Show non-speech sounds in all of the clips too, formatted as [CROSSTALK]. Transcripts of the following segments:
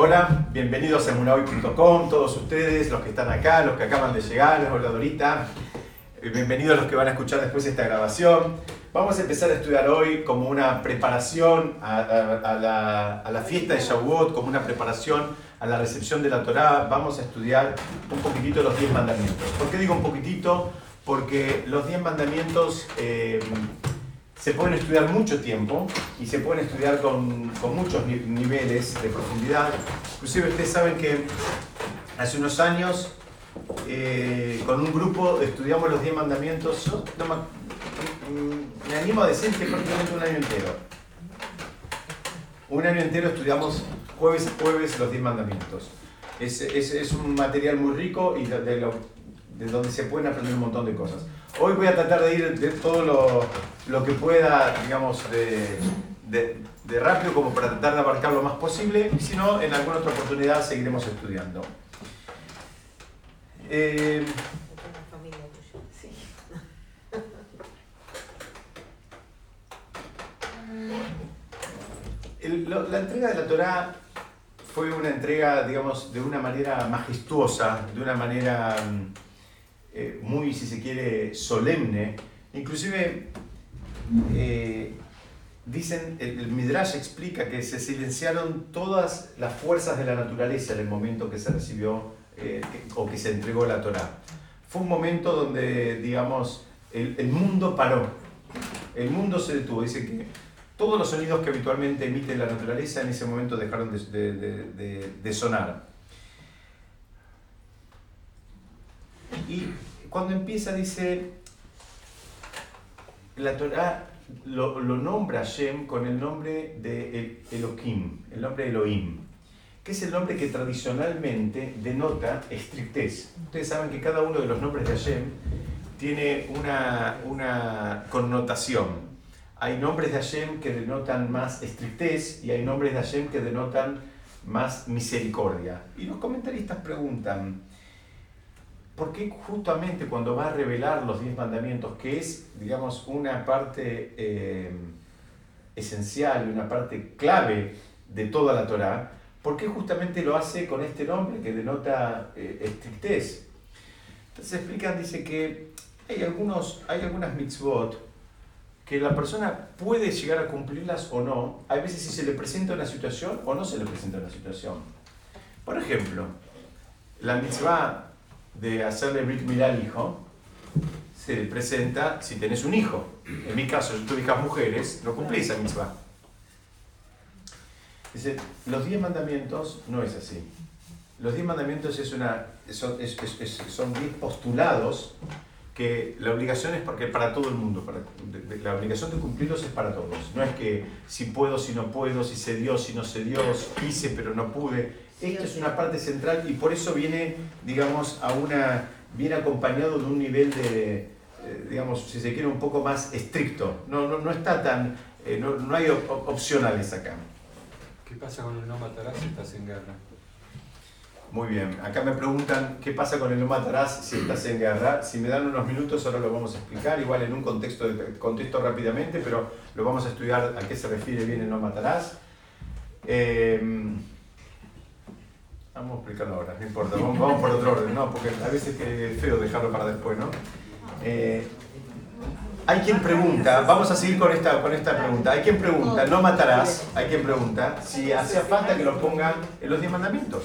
Hola, bienvenidos a emunahoy.com, todos ustedes, los que están acá, los que acaban de llegar, hola Dorita, eh, bienvenidos los que van a escuchar después esta grabación. Vamos a empezar a estudiar hoy como una preparación a, la, a la, fiesta de Shavuot, como una preparación a la recepción de la Torá. Vamos a estudiar un poquitito los 10 mandamientos. ¿Por qué digo un poquitito? Porque los 10 mandamientos... Eh, se pueden estudiar mucho tiempo y se pueden estudiar con, con muchos niveles de profundidad. Inclusive ustedes saben que hace unos años eh, con un grupo estudiamos los 10 mandamientos. Yo me, animo a decir que prácticamente un año entero. Un año entero estudiamos jueves a jueves los 10 mandamientos. Es, es, es, un material muy rico y de, de, de donde se pueden aprender un montón de cosas. Hoy voy a tratar de ir de todo lo, lo que pueda, digamos, de, de, rápido como para tratar de abarcar lo más posible y si no, en alguna otra oportunidad seguiremos estudiando. Eh, la entrega de la Torah fue una entrega, digamos, de una manera majestuosa, de una manera mm, eh, muy, si se quiere, solemne. Inclusive, eh, dicen, el, Midrash explica que se silenciaron todas las fuerzas de la naturaleza en el momento que se recibió eh, o que se entregó la Torah. Fue un momento donde, digamos, el, mundo paró, el mundo se detuvo. Dice que todos los sonidos que habitualmente emite la naturaleza en ese momento dejaron de, de sonar. Y cuando empieza dice, la Torah lo, lo nombra Shem con el nombre de Elohim, el nombre Elohim, que es el nombre que tradicionalmente denota estrictez. Ustedes saben que cada uno de los nombres de Hashem tiene una, una connotación. Hay nombres de Hashem que denotan más estrictez y hay nombres de Hashem que denotan más misericordia. Y los comentaristas preguntan, porque justamente cuando va a revelar los diez mandamientos, que es, digamos, una parte eh, esencial una parte clave de toda la Torá, ¿por qué justamente lo hace con este nombre que denota eh, estrictez? Entonces explican, dice que hay, algunos, hay algunas mitzvot que la persona puede llegar a cumplirlas o no, hay veces si se le presenta una situación o no se le presenta una situación. Por ejemplo, la mitzvah de hacerle Brit Milá al hijo, se presenta si tenés un hijo. En mi caso, yo tuve hijas mujeres, no cumplí esa misma. Dice, los diez mandamientos no es así. Los diez mandamientos es una, son, son diez postulados que la obligación es porque para todo el mundo, la obligación de cumplirlos es para todos. No es que si puedo, si no puedo, si se dio, si no se dio, quise pero no pude. Esto es una parte central y por eso viene, digamos, a una, viene acompañado de un nivel de, eh, digamos, si se quiere, un poco más estricto. No, no, no está tan, eh, no, no, hay opcionales acá. ¿Qué pasa con el no matarás si estás en guerra? Muy bien, acá me preguntan qué pasa con el no matarás si estás en guerra. Si me dan unos minutos ahora lo vamos a explicar, igual en un contexto, contexto rápidamente, pero lo vamos a estudiar a qué se refiere bien el no matarás. Eh, Vamos a explicarlo ahora, no importa, vamos, por otro orden, ¿no? Porque a veces es feo dejarlo para después, ¿no? Eh, hay quien pregunta, vamos a seguir con esta, con esta pregunta, hay quien pregunta, no matarás, hay quien pregunta si hacía falta que lo pongan en los diez mandamientos.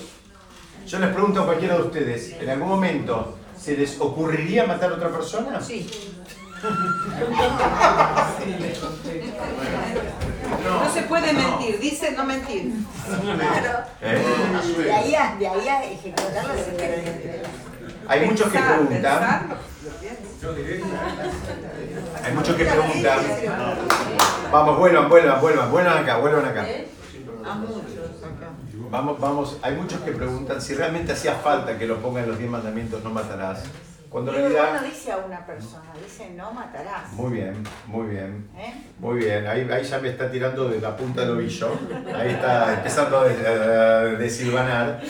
Yo les pregunto a cualquiera de ustedes, ¿en algún momento se les ocurriría matar a otra persona? Sí. [LAUGHS] No, se puede mentir, dice no mentir. Claro. [LAUGHS] ¿Eh? De ahí a, de ahí a ejecutarlo [LAUGHS] Hay muchos que preguntan. Hay muchos que preguntan. Vamos, vuelvan, vuelvan, vuelvan, vuelvan acá, vuelvan acá. Vamos, vamos, hay muchos que preguntan si realmente hacía falta que lo pongan los 10 mandamientos, no matarás. Cuando en realidad... no dice a una persona, dice no matarás. Muy bien, muy bien. ¿Eh? Muy bien, ahí, ahí ya me está tirando de la punta del ovillo. [LAUGHS] Ahí está empezando a desilvanar.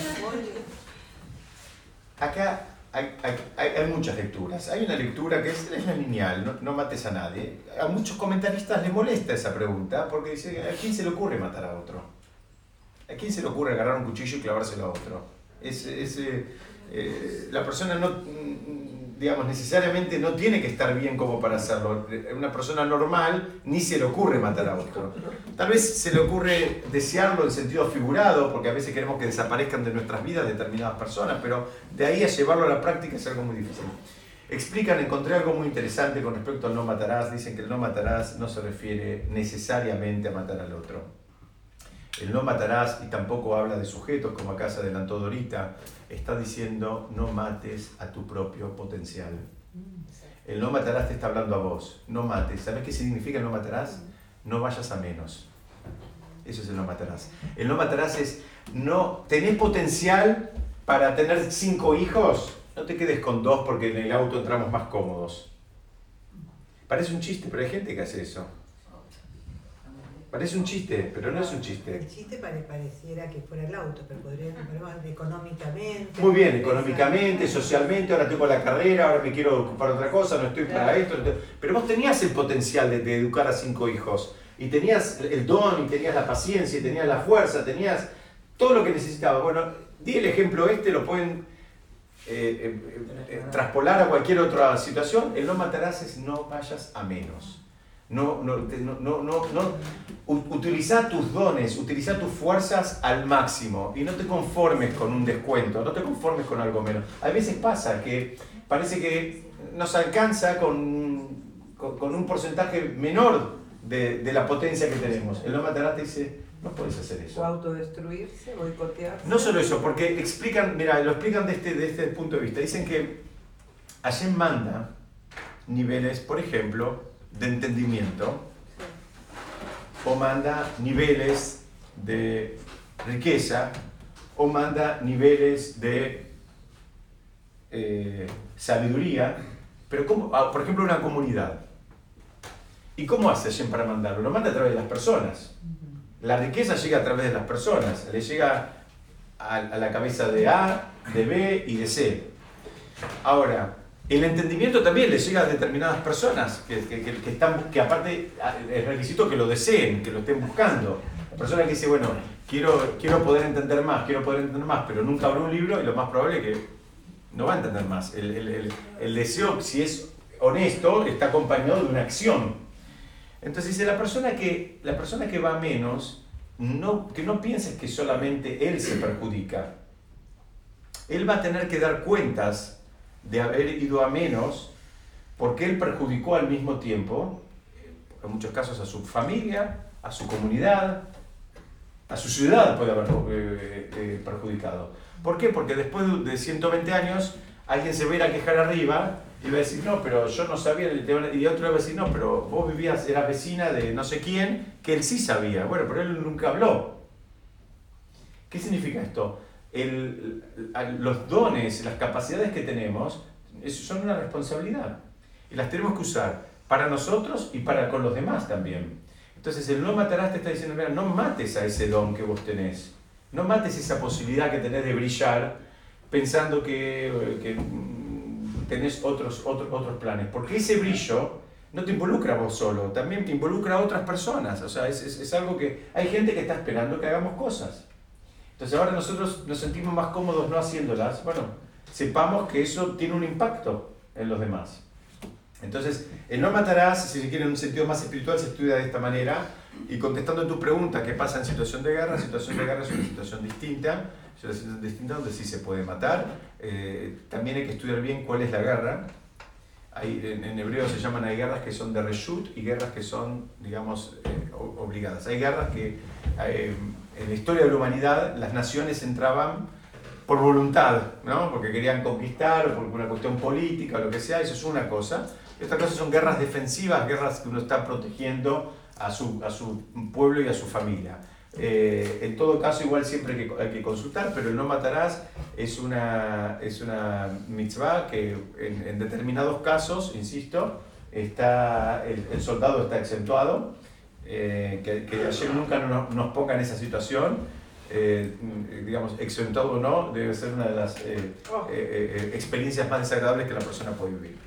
Acá hay, hay, hay, muchas lecturas. Hay una lectura que es, es la lineal, no, no, mates a nadie. A muchos comentaristas les molesta esa pregunta porque dice, ¿a quién se le ocurre matar a otro? ¿A quién se le ocurre agarrar un cuchillo y clavárselo a otro? Es, eh, la persona no, digamos, necesariamente no tiene que estar bien como para hacerlo. Una persona normal ni se le ocurre matar a otro. Tal vez se le ocurre desearlo en sentido figurado, porque a veces queremos que desaparezcan de nuestras vidas determinadas personas, pero de ahí a llevarlo a la práctica es algo muy difícil. Explican, encontré algo muy interesante con respecto al no matarás. Dicen que el no matarás no se refiere necesariamente a matar al otro el no matarás y tampoco habla de sujetos, como acá se adelantó Dorita, está diciendo no mates a tu propio potencial. El no matarás te está hablando a vos, no mates. ¿Sabes qué significa el no matarás? No vayas a menos. Eso es el no matarás. El no matarás es, no, tenés potencial para tener cinco hijos, no te quedes con dos porque en el auto entramos más cómodos. Parece un chiste, pero hay gente que hace eso. Parece un chiste, pero no es un chiste. El chiste pareciera que fuera el auto, pero podría ser económicamente. Muy bien, económicamente, socialmente, ahora tengo la carrera, ahora me quiero ocupar de otra cosa, no estoy para esto. Pero vos tenías el potencial de, educar a cinco hijos, y tenías el don, y tenías la paciencia, y tenías la fuerza, tenías todo lo que necesitabas. Bueno, di el ejemplo este, lo pueden eh, eh, eh, traspolar a cualquier otra situación. El no matarás es no vayas a menos. No, no, no, no, no, utiliza tus dones, utiliza tus fuerzas al máximo y no te conformes con un descuento, no te conformes con algo menos. A veces pasa que parece que nos alcanza con, con, un porcentaje menor de, de, la potencia que tenemos. El no matará te dice, no puedes hacer eso. O autodestruirse, boicotearse. No solo eso, porque explican, mira, lo explican de este, de este punto de vista. Dicen que Hashem manda niveles, por ejemplo, de entendimiento o manda niveles de riqueza o manda niveles de eh, sabiduría, pero como, ah, por ejemplo una comunidad. ¿Y cómo hace Hashem para mandarlo? Lo manda a través de las personas. La riqueza llega a través de las personas, le llega a, a la cabeza de A, de B y de C. Ahora, el entendimiento también le llega a determinadas personas que, están, que aparte ah, es requisito que lo deseen, que lo estén buscando. La persona que dice, bueno, quiero, quiero poder entender más, quiero poder entender más, pero nunca abre un libro y lo más probable es que no va a entender más. El, deseo, si es honesto, está acompañado de una acción. Entonces dice, la persona que, la persona que va menos, no, que no pienses que solamente él se perjudica. Él va a tener que dar cuentas de haber ido a menos porque él perjudicó al mismo tiempo, en muchos casos, a su familia, a su comunidad, a su ciudad puede haber eh, eh, perjudicado. ¿Por qué? Porque después de 120 años alguien se va a ir a quejar arriba y va a decir, no, pero yo no sabía, y otro va a decir, no, pero vos vivías, eras vecina de no sé quién, que él sí sabía. Bueno, pero él nunca habló. ¿Qué significa esto? El, los dones, las capacidades que tenemos, son una responsabilidad. Y las tenemos que usar para nosotros y para con los demás también. Entonces el no matarás te está diciendo, mira, no mates a ese don que vos tenés. No mates esa posibilidad que tenés de brillar pensando que, que mm, tenés otros, otros, otros planes. Porque ese brillo no te involucra vos solo, también te involucra a otras personas. O sea, es, es, es algo que hay gente que está esperando que hagamos cosas. Entonces ahora nosotros nos sentimos más cómodos no haciéndolas. Bueno, sepamos que eso tiene un impacto en los demás. Entonces, el no matarás, si se quiere en un sentido más espiritual, se estudia de esta manera. Y contestando tu pregunta, ¿qué pasa en situación de guerra? Situación de guerra es una situación distinta, es una situación distinta donde sí se puede matar. Eh, también hay que estudiar bien cuál es la guerra. Hay, en, hebreo se llaman, hay guerras que son de reshut y guerras que son, digamos, eh, obligadas. Hay guerras que eh, en la historia de la humanidad las naciones entraban por voluntad, ¿no? porque querían conquistar o por una cuestión política o lo que sea, eso es una cosa. Estas cosas son guerras defensivas, guerras que uno está protegiendo a su, a su pueblo y a su familia. Eh, en todo caso, igual siempre hay que, hay que, consultar, pero el no matarás es una, es una mitzvah que en, en determinados casos, insisto, está, el, el soldado está exentuado eh, que, que ayer nunca nos, ponga en esa situación, eh, digamos, exentado o no, debe ser una de las eh, oh. experiencias más desagradables que la persona puede vivir.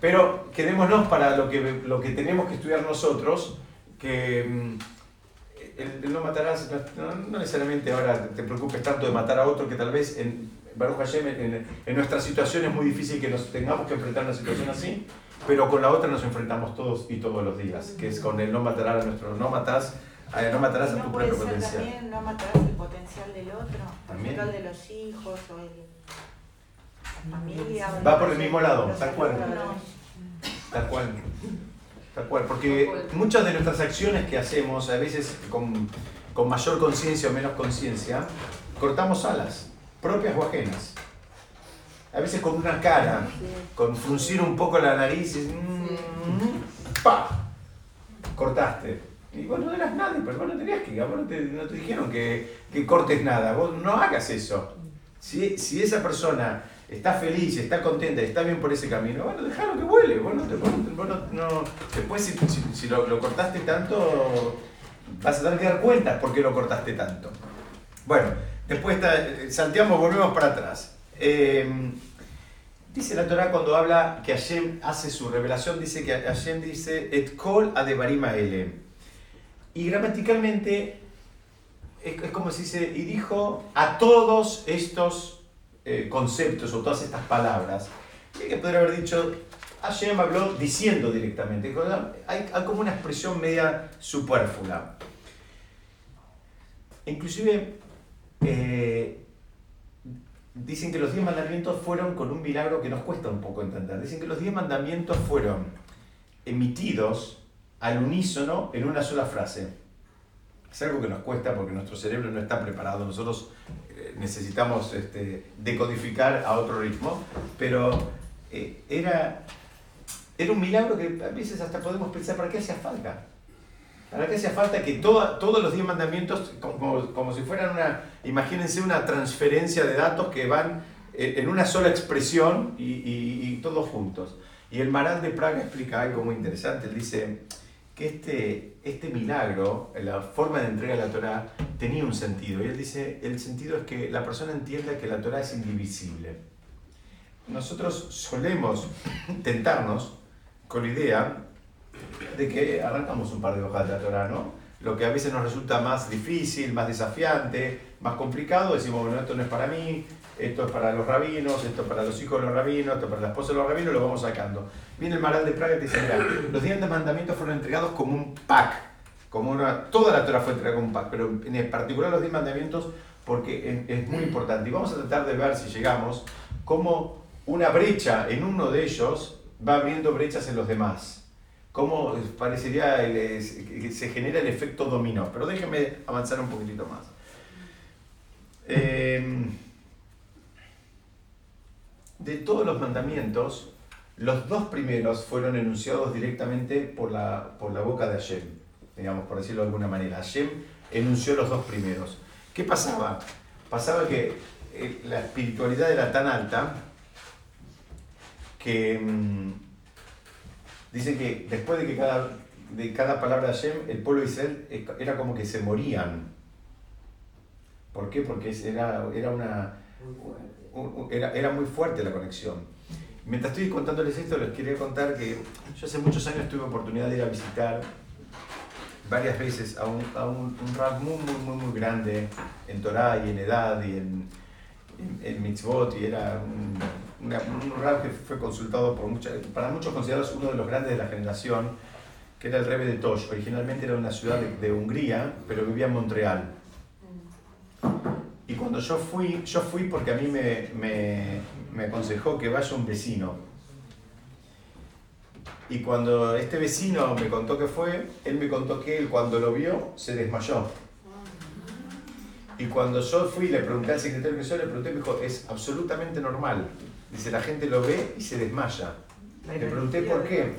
Pero quedémonos para lo que, lo que tenemos que estudiar nosotros, que mm, el, no matarás, no, necesariamente ahora te preocupes tanto de matar a otro que tal vez en Baruch Hashem, en, en, nuestra situación es muy difícil que nos tengamos que enfrentar a una situación así, pero con la otra nos enfrentamos todos y todos los días, que es con el no matar a nuestro, no matas, no matarás a tu propio potencial. También no matarás el potencial del otro, ¿También? el de los hijos o el, la familia. Va por el mismo lado, tal cual. Tal cual. Tal cual, porque muchas de nuestras acciones que hacemos, a veces con, con mayor conciencia o menos conciencia, cortamos alas, propias o ajenas. A veces con una cara, con fruncir un poco la nariz, y, mm, ¡pa! Cortaste. Y vos no eras nadie, pero vos no tenías que, vos no te, no te dijeron que, que, cortes nada, vos no hagas eso. Si, si esa persona está feliz, está contenta, está bien por ese camino, bueno, déjalo que vuele. Vos no, vos no, después, si, si, lo, lo, cortaste tanto, vas a tener que dar cuenta por qué lo cortaste tanto. Bueno, después salteamos, volvemos para atrás. Em, dice la Torah cuando habla que Hashem hace su revelación, dice que Hashem dice Et kol adebarima ele. Y gramaticalmente es, como si dice, y dijo a todos estos eh, conceptos o todas estas palabras, que podría haber dicho, Hashem habló diciendo directamente, hay, como una expresión media superflua. Inclusive eh, dicen que los diez mandamientos fueron con un milagro que nos cuesta un poco entender. Dicen que los diez mandamientos fueron emitidos al unísono en una sola frase. Es algo que nos cuesta porque nuestro cerebro no está preparado. Nosotros necesitamos este, decodificar a otro ritmo, pero eh, era, era un milagro que a veces hasta podemos pensar, ¿para qué hacía falta? ¿Para qué hacía falta que todos los diez mandamientos, como, como, si fueran una, imagínense una transferencia de datos que van eh, en una sola expresión y, y, y todos juntos? Y el Maral de Praga explica algo muy interesante, él dice, que este, este milagro, la forma de entrega de la Torah, tenía un sentido. Y él dice, el sentido es que la persona entienda que la Torah es indivisible. Nosotros solemos tentarnos con la idea de que arrancamos un par de hojas de la Torah, ¿no? Lo que a veces nos resulta más difícil, más desafiante, más complicado, decimos, bueno, esto no es para mí, esto es para los rabinos, esto es para los hijos de los rabinos, esto es para la esposa de los rabinos, lo vamos sacando. Viene el Maral de Praga y dice, mira, los diez mandamientos fueron entregados como un pack, como una, toda la Torah fue entregada como un pack, pero en particular los diez mandamientos porque es, muy importante. Y vamos a tratar de ver si llegamos cómo una brecha en uno de ellos va abriendo brechas en los demás. Cómo parecería que se genera el efecto dominó. Pero déjenme avanzar un poquitito más. Eh, de todos los mandamientos, los dos primeros fueron enunciados directamente por la, por la boca de Hashem, digamos, por decirlo de alguna manera. Hashem enunció los dos primeros. ¿Qué pasaba? Pasaba que eh, la espiritualidad era tan alta que mm, dice que después de que cada, de cada palabra de Hashem, el pueblo de Israel era como que se morían. ¿Por qué? Porque era, era una era, era muy fuerte la conexión. Mientras estoy contándoles esto, les quería contar que yo hace muchos años tuve oportunidad de ir a visitar varias veces a un, a un, rap muy, muy, muy, muy grande en Torah y en edad y en, en, mitzvot y era un, un rap que fue consultado por muchos, para muchos considerados uno de los grandes de la generación, que era el Rebbe de Tosh. Originalmente era una ciudad de, de Hungría, pero vivía en Montreal. Y cuando yo fui, yo fui porque a mí me, me, me aconsejó que vaya un vecino. Y cuando este vecino me contó que fue, él me contó que él cuando lo vio se desmayó. Y cuando yo fui le pregunté al secretario que yo le pregunté, me dijo, es absolutamente normal. Dice, la gente lo ve y se desmaya. Le pregunté por qué.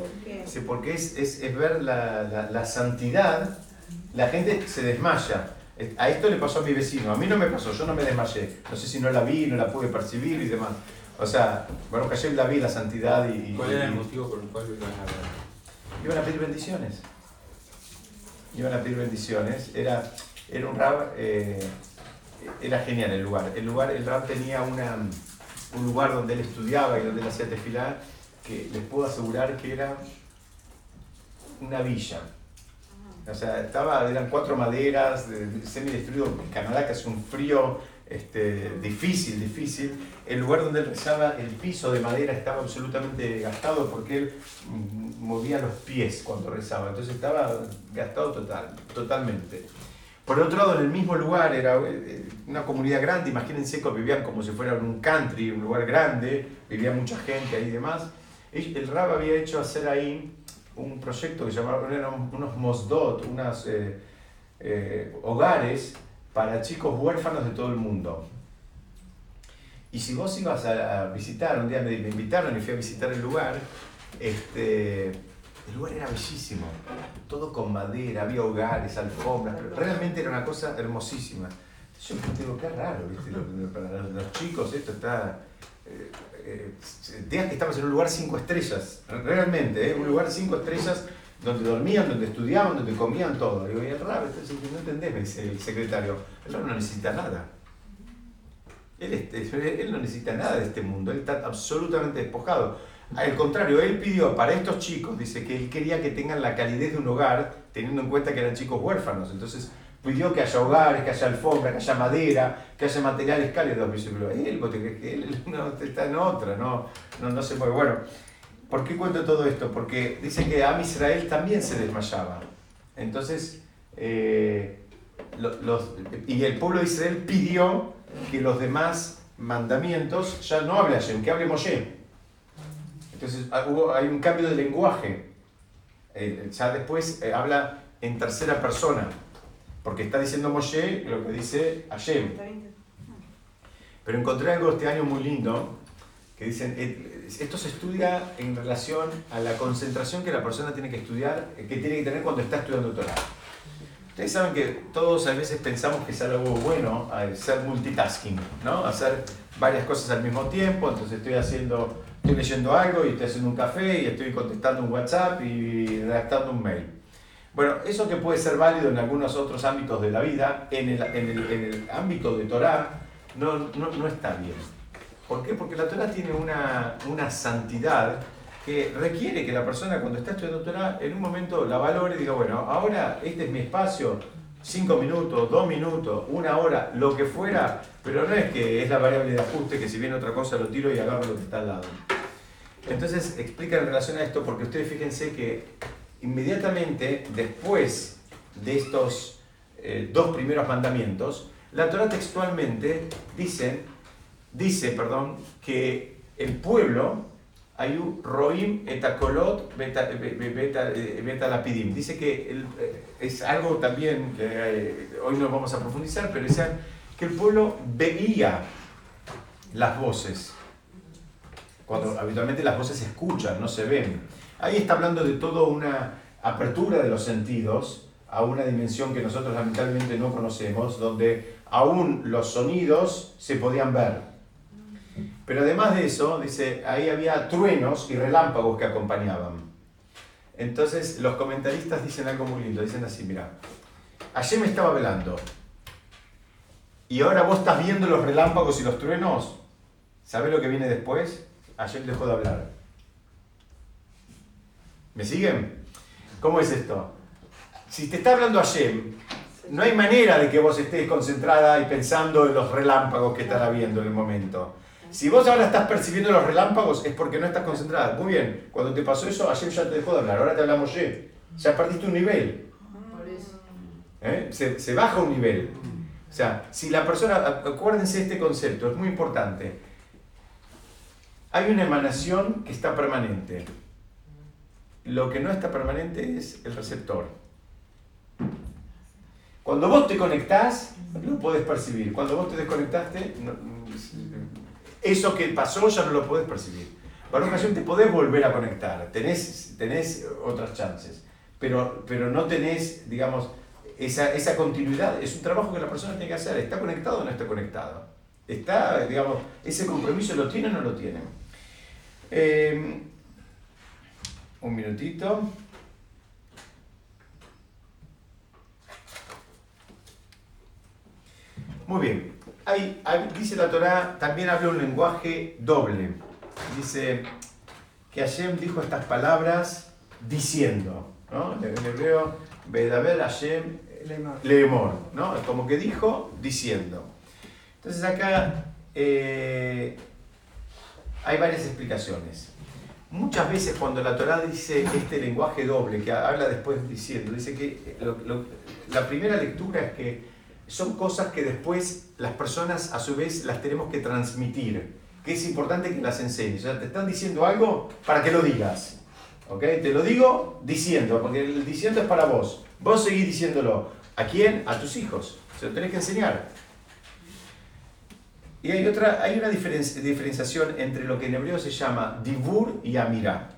Dice, porque es, es, es ver la, la, la santidad, la gente se desmaya. A esto le pasó a mi vecino, a mí no me pasó, yo no me desmayé. No sé si no la vi, no la pude percibir y demás. O sea, bueno, que ayer la vi, la santidad y... ¿Cuál era el motivo por el cual iban a Iban a pedir bendiciones. Iban a pedir bendiciones. Era, era un rab, eh, era genial el lugar. El lugar, el rab tenía una, un lugar donde él estudiaba y donde él hacía tefilar, que les puedo asegurar que era una villa O sea, estaba, eran cuatro maderas, semi-destruido en Canadá, que hace un frío este, difícil, difícil. El lugar donde él rezaba, el piso de madera estaba absolutamente gastado porque él mm, movía los pies cuando rezaba, entonces estaba gastado total, totalmente. Por otro lado, en el mismo lugar, era eh, una comunidad grande, imagínense que vivían como si fuera un country, un lugar grande, vivía mucha gente ahí y demás. El Rab había hecho hacer ahí un proyecto que llamaban eran unos Mosdot, unos eh, eh, hogares para chicos huérfanos de todo el mundo. Y si vos ibas a, visitar, un día me, invitaron y fui a visitar el lugar, este, el lugar era bellísimo, todo con madera, había hogares, alfombras, realmente era una cosa hermosísima. Yo digo, qué raro, ¿viste? Para los chicos esto está... Eh, eh, que estamos en un lugar cinco estrellas, realmente, ¿eh? un lugar cinco estrellas donde dormían, donde estudiaban, donde comían todo. Digo, y el rab, no entendés, me dice el secretario, el no necesita nada. Él, este, [LAUGHS] él no necesita nada de este mundo, él está absolutamente despojado. Al contrario, él pidió para estos chicos, dice que él quería que tengan la calidez de un hogar, teniendo en cuenta que eran chicos huérfanos. Entonces, pidió que haya hogares, que haya alfombra, que haya madera, que haya materiales cálidos. Dice, pero él, ¿vos te crees que él [LAUGHS] no, está en otra? No, no, no se mueve. Bueno, ¿por qué cuento todo esto? Porque dice que Am Israel también se desmayaba. Entonces, eh, los, y el pueblo de Israel pidió que los demás mandamientos ya no hable Hashem, que hable Moshe. Entonces ah, hubo, hay un cambio de lenguaje. Eh, ya después eh, habla en tercera persona. Porque está diciendo Moshe lo que dice Hashem. Pero encontré algo este año muy lindo, que dicen, eh, esto se estudia en relación a la concentración que la persona tiene que estudiar, que tiene que tener cuando está estudiando Torah. Ustedes saben que todos a veces pensamos que es algo bueno ser multitasking, ¿no? Hacer varias cosas al mismo tiempo, entonces estoy haciendo, estoy leyendo algo y estoy haciendo un café y estoy contestando un WhatsApp y redactando un mail. Bueno, eso que puede ser válido en algunos otros ámbitos de la vida, en el, en el, en el ámbito de Torah, no, no, no, está bien. ¿Por qué? Porque la Torah tiene una, una santidad que requiere que la persona cuando está estudiando Torah en un momento la valore y diga, bueno, ahora este es mi espacio, cinco minutos, dos minutos, una hora, lo que fuera, pero no es que es la variable de ajuste que si viene otra cosa lo tiro y agarro lo que está al lado. Entonces explica en relación a esto porque ustedes fíjense que inmediatamente después de estos eh, dos primeros mandamientos, la Torah textualmente dice, dice perdón, que el pueblo, Ayu Roim etakolot beta, beta, lapidim. Dice que eh, es algo también que eh, hoy no vamos a profundizar, pero es que el pueblo veía las voces. Cuando habitualmente las voces se escuchan, no se ven. Ahí está hablando de toda una apertura de los sentidos a una dimensión que nosotros lamentablemente no conocemos, donde aún los sonidos se podían ver. Pero además de eso, dice, ahí había truenos y relámpagos que acompañaban. Entonces los comentaristas dicen algo muy lindo, dicen así, mira, ayer me estaba velando y ahora vos estás viendo los relámpagos y los truenos, ¿sabes lo que viene después? Ayer dejó de hablar. ¿Me siguen? ¿Cómo es esto? Si te está hablando Hashem, no hay manera de que vos estés concentrada y pensando en los relámpagos que estará viendo en el momento. Si vos ahora estás percibiendo los relámpagos es porque no estás concentrada. Muy bien, cuando te pasó eso, Hashem ya te dejó de hablar, ahora te hablamos Hashem. Ya perdiste un nivel. ¿Eh? Se, se baja un nivel. O sea, si la persona, acuérdense de este concepto, es muy importante. Hay una emanación que está permanente. Lo que no está permanente es el receptor. Cuando vos te conectás, lo podés percibir. Cuando vos te desconectaste, eso que pasó ya no lo podés percibir. Para una ocasión te podés volver a conectar, tenés, tenés otras chances, pero, pero no tenés, digamos, esa, esa continuidad. Es un trabajo que la persona tiene que hacer. ¿Está conectado o no está conectado? ¿Está, digamos, ese compromiso lo tiene o no lo tiene? Eh, un minutito. Muy bien. Hay, dice la Torah, también habla un lenguaje doble. Dice que Hashem dijo estas palabras diciendo. ¿no? En hebreo, Bedaber Hashem Leemor, ¿no? Como que dijo, diciendo. Entonces acá eh, hay varias explicaciones. Muchas veces cuando la Torah dice este lenguaje doble, que habla después diciendo, dice que la primera lectura es que son cosas que después las personas a su vez las tenemos que transmitir, que es importante que las enseñes. O sea, te están diciendo algo para que lo digas. ¿Ok? Te lo digo diciendo, porque el diciendo es para vos. Vos seguís diciéndolo. ¿A quién? A tus hijos. Se lo tenés que enseñar. Y hay, otra, hay una diferenciación entre lo que en hebreo se llama dibur y amirá.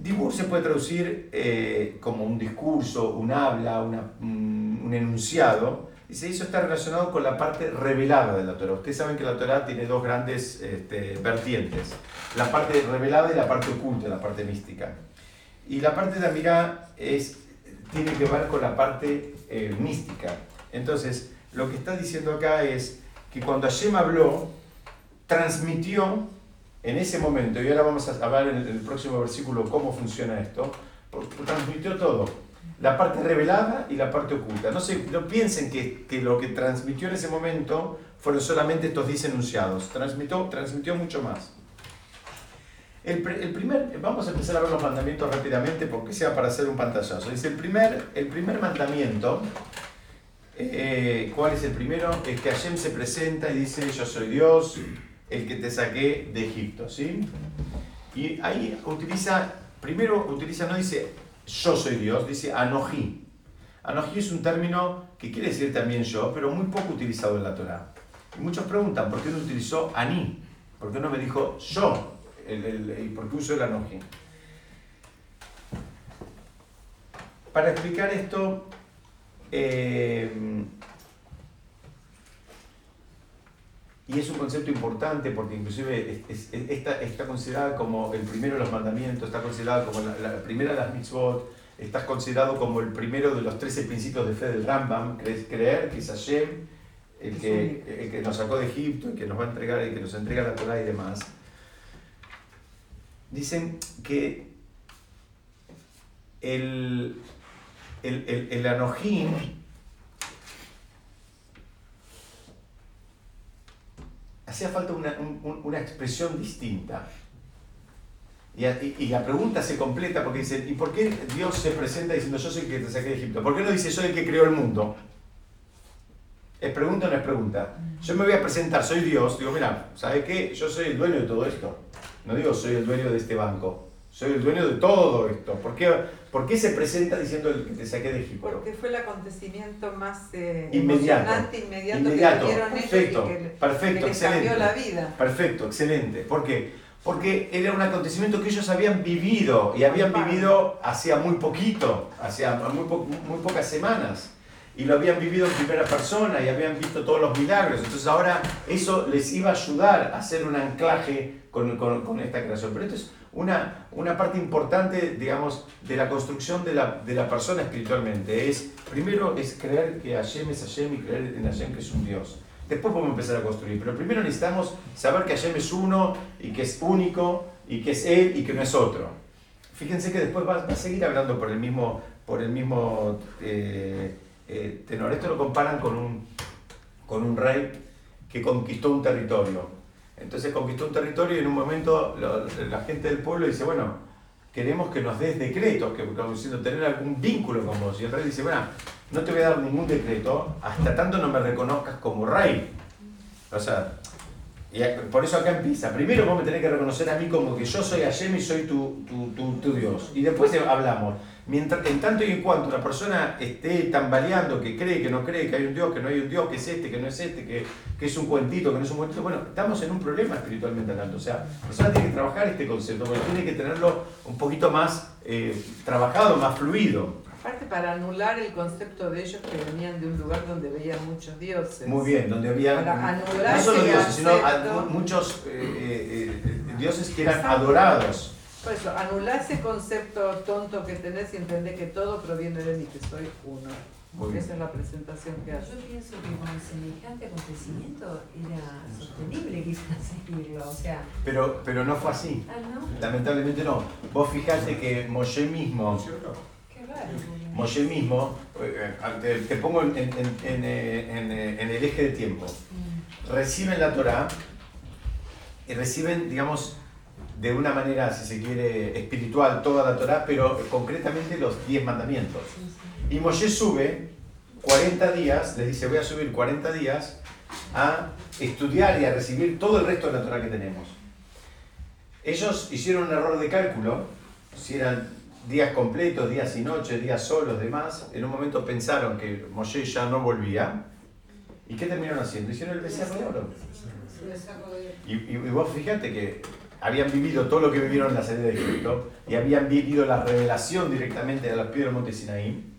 Dibur se puede traducir eh, como un discurso, un habla, un enunciado. Dice, eso está relacionado con la parte revelada de la Torah. Ustedes saben que la Torah tiene dos grandes este, vertientes. La parte revelada y la parte oculta, la parte mística. Y la parte de Amirá es, tiene que ver con la parte eh, mística. Entonces, lo que está diciendo acá es que cuando Hashem habló, transmitió en ese momento, y ahora vamos a hablar en el próximo versículo cómo funciona esto, transmitió todo, la parte revelada y la parte oculta. No, se, no piensen que, que, lo que transmitió en ese momento fueron solamente estos 10 enunciados, transmitió, transmitió mucho más. El, el, primer, vamos a empezar a ver los mandamientos rápidamente porque sea para hacer un pantallazo. Dice el primer, el primer mandamiento eh, ¿Cuál es el primero? Es que Hashem se presenta y dice, yo soy Dios, el que te saqué de Egipto, ¿sí? Y ahí utiliza, primero utiliza, no dice yo soy Dios, dice Anoji. Anoji es un término que quiere decir también yo, pero muy poco utilizado en la Torah. Y muchos preguntan, ¿por qué no utilizó Ani? ¿Por qué no me dijo yo? El, ¿Por qué usó el Anoji? Para explicar esto, eh, y es un concepto importante porque inclusive está, considerada como el primero de los mandamientos, está considerada como la, primera de las mitzvot, está considerado como el primero de los 13 principios de fe del Rambam, creer que es Hashem, el que, que nos sacó de Egipto, el que nos va a entregar, el que nos entrega la Torah y demás. Dicen que el, el, el, el hacía falta una, una expresión distinta. Y, y, la pregunta se completa porque dice, ¿y por qué Dios se presenta diciendo yo soy el que te saqué de Egipto? ¿Por qué no dice soy el que creó el mundo? ¿Es pregunta o no es pregunta? Yo me voy a presentar, soy Dios, digo, mira, ¿sabes qué? Yo soy el dueño de todo esto. No digo soy el dueño de este banco. Soy el dueño de todo esto. ¿Por qué, por qué se presenta diciendo el que te saqué de Egipto? Porque fue el acontecimiento más eh, inmediato, inmediato, inmediato, que perfecto, que, perfecto, excelente, cambió la vida. Perfecto, excelente. ¿Por qué? Porque era un acontecimiento que ellos habían vivido y habían vivido hacía muy poquito, hacía muy, muy pocas semanas y lo habían vivido en primera persona y habían visto todos los milagros. Entonces ahora eso les iba a ayudar a hacer un anclaje con, con, con esta creación. Pero esto es una, una parte importante, digamos, de la construcción de la, de la persona espiritualmente. Es, primero es creer que Hashem es Hashem y creer en Hashem que es un Dios. Después podemos empezar a construir, pero primero necesitamos saber que Hashem es uno y que es único y que es Él y que no es otro. Fíjense que después va, a seguir hablando por el mismo, por el mismo eh, eh, tenor. Esto lo comparan con un, con un rey que conquistó un territorio entonces conquistó un territorio y en un momento la gente del pueblo dice, bueno, queremos que nos des decretos, que como diciendo tener algún vínculo con vos. Y el rey dice, bueno, no te voy a dar ningún decreto hasta tanto no me reconozcas como rey. O sea, y por eso acá empieza. Primero vos me tenés que reconocer a mí como que yo soy Hashem y soy tu, tu, tu, tu Dios. Y después hablamos. Mientras, en tanto y en cuanto la persona esté tambaleando, que cree, que no cree, que hay un Dios, que no hay un Dios, que es este, que no es este, que, que es un cuentito, que no es un cuentito, bueno, estamos en un problema espiritualmente hablando. O sea, la persona tiene que trabajar este concepto, pero tiene que tenerlo un poquito más eh, trabajado, más fluido. Aparte para anular el concepto de ellos que venían de un lugar donde veían muchos dioses. Muy bien, donde había no solo dioses, sino muchos eh, eh, dioses que eran adorados. Por eso, anular ese concepto tonto que tenés y entender que todo proviene de mí, que soy uno. Porque esa es la presentación que hace. Yo pienso que con semejante acontecimiento era sostenible quizás seguirlo, o sea... Pero, pero no fue así. Ah, ¿no? Lamentablemente no. Vos fijate que Moshe mismo... Moshe mismo, eh, te, te pongo en- en- en- en el eje de tiempo, reciben la Torah y reciben, digamos, de una manera, si se quiere, espiritual toda la Torah, pero concretamente los 10 mandamientos. Y Moshe sube 40 días, les dice, voy a subir 40 días a estudiar y a recibir todo el resto de la Torah que tenemos. Ellos hicieron un error de cálculo, si eran días completos, días y noches, días solos, demás. En un momento pensaron que Moshe ya no volvía. ¿Y qué terminaron haciendo? Hicieron el becerro de oro. Y, vos fíjate que habían vivido todo lo que vivieron en la salida de Egipto y habían vivido la revelación directamente de las piedras del monte Sinaí.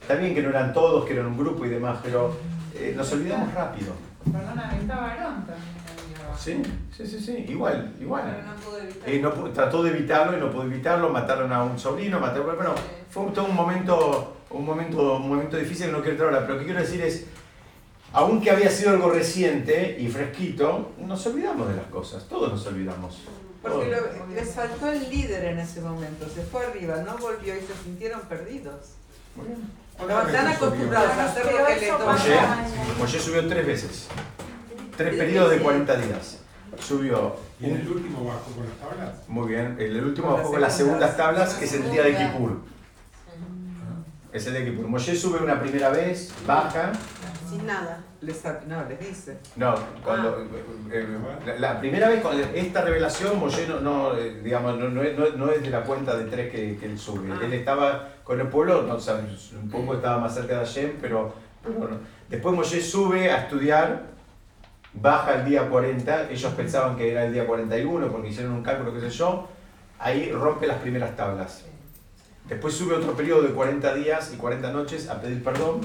Está bien que no eran todos, que eran un grupo y demás, pero eh, nos olvidamos rápido. Perdona, está varón también. Sí, sí, sí, sí, igual, Pero igual. no pude evitar. Eh, no trató de evitarlo y no pudo evitarlo, mataron a un sobrino, mataron, bueno, fue todo un momento, un momento, un momento difícil que no quiero entrar ahora, pero lo que quiero decir es, aunque había sido algo reciente y fresquito, nos olvidamos de las cosas, todos nos olvidamos. Porque lo- les faltó el líder en ese momento, se fue arriba, no volvió y se sintieron perdidos. Muy bien. Estaban tan acostumbrados a hacer lo que les Pero tocaba. Subió tres veces, tres periodos de 40 días. Subió, Y en el último bajó con las tablas. muy bien, el último bajó con las segundas. tablas, que es el día de Kippur. Es el día de Kippur. Moshe sube una primera vez, baja, Sin nada. Les, no, les dice. No, cuando, eh, eh, la, la primera vez con esta revelación, Moshe no, no, eh, digamos, no, no es, no- no es de la cuenta de tres que, que él sube. Ah. Él estaba con el pueblo, no, sabes, un poco estaba más cerca de Hashem, pero, pero no. después Moshe sube a estudiar, baja el día 40, ellos pensaban que era el día 41 porque hicieron un cálculo, qué sé yo, ahí rompe las primeras tablas. Después sube otro periodo de 40 días y 40 noches a pedir perdón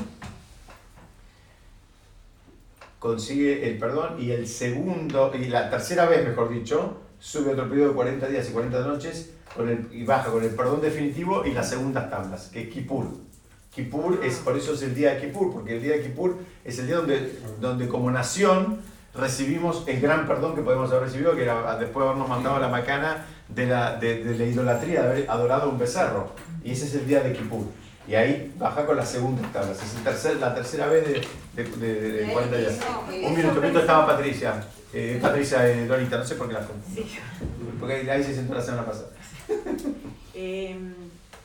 consigue el perdón y el segundo, y la tercera vez, mejor dicho, sube otro periodo de 40 días y 40 noches con el, y baja con el perdón definitivo y las segundas tablas, que es Kippur. Kippur es, por eso es el día de Kippur, porque el día de Kippur es el día donde, donde como nación recibimos el gran perdón que podemos haber recibido, que era después de habernos mandado a la macana de la, de, de la idolatría, de haber adorado un becerro. Y ese es el día de Kippur. Y ahí baja con las segundas tablas. Es el tercer, la tercera vez de, de, de, de- de 40 días. Un minuto, minuto estaba Patricia. Eh, Patricia eh, Dorita, no sé por qué la confundí. Sí. Porque ahí se sentó la semana pasada. Eh,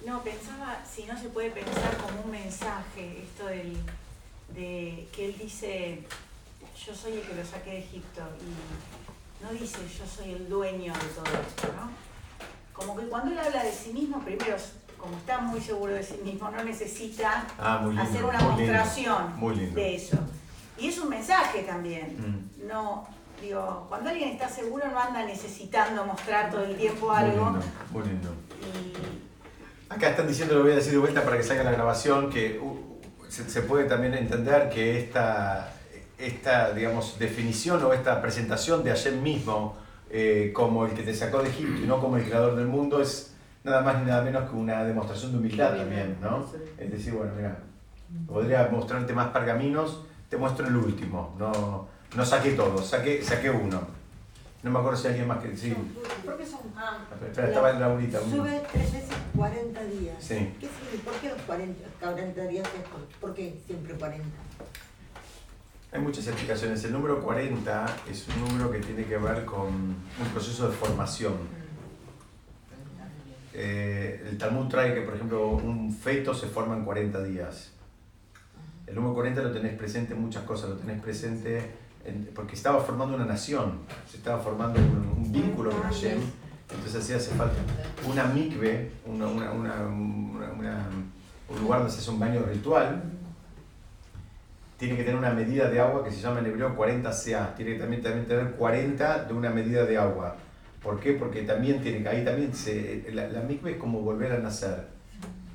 no, pensaba si no se puede pensar como un mensaje esto del, de que él dice, yo soy el que lo saqué de Egipto y no dice yo soy el dueño de todo esto, ¿no? Como que cuando él habla de sí mismo, primero, como está muy seguro de sí mismo, no necesita Ah, muy lindo. hacer una muy Muy lindo. de eso. Y es un mensaje también. Mm, No, digo, cuando alguien está seguro no anda necesitando mostrar todo el tiempo Muy algo. lindo, muy lindo. Y Acá están diciendo, lo voy a decir de vuelta para que salga la grabación, que uh, se, se puede también entender que esta, esta digamos, definición o esta presentación de Hashem mismo eh, como el que te sacó de Egipto y no como el creador del mundo es nada más ni nada menos que una demostración de humildad también, ¿no? Es decir, bueno, mira, podría mostrarte más pergaminos, te muestro el último, no, no saqué todo, saqué, saqué uno. No me acuerdo si alguien más que... Sí, ¿Por qué son? Ah, espera, estaba en Laurita. un- sube tres veces 40 días. Sí. ¿Qué? ¿Por qué los 40, 40 días? ¿Por qué siempre 40? Hay muchas explicaciones. El número 40 es un número que tiene que ver con un proceso de formación. Eh, el Talmud trae que, por ejemplo, un feto se forma en 40 días. El número 40 lo tenés presente en muchas cosas, lo tenés presente en- porque estaba formando una nación, se estaba formando un, un vínculo con Hashem, entonces así hace falta una mikve, una, una- una- un lugar donde se hace un baño ritual, tiene que tener una medida de agua que se llama en hebreo 40 CA, tiene que también, tener 40 de una medida de agua. ¿Por qué? Porque también tiene, ahí también se, la, la mikve es como volver a nacer.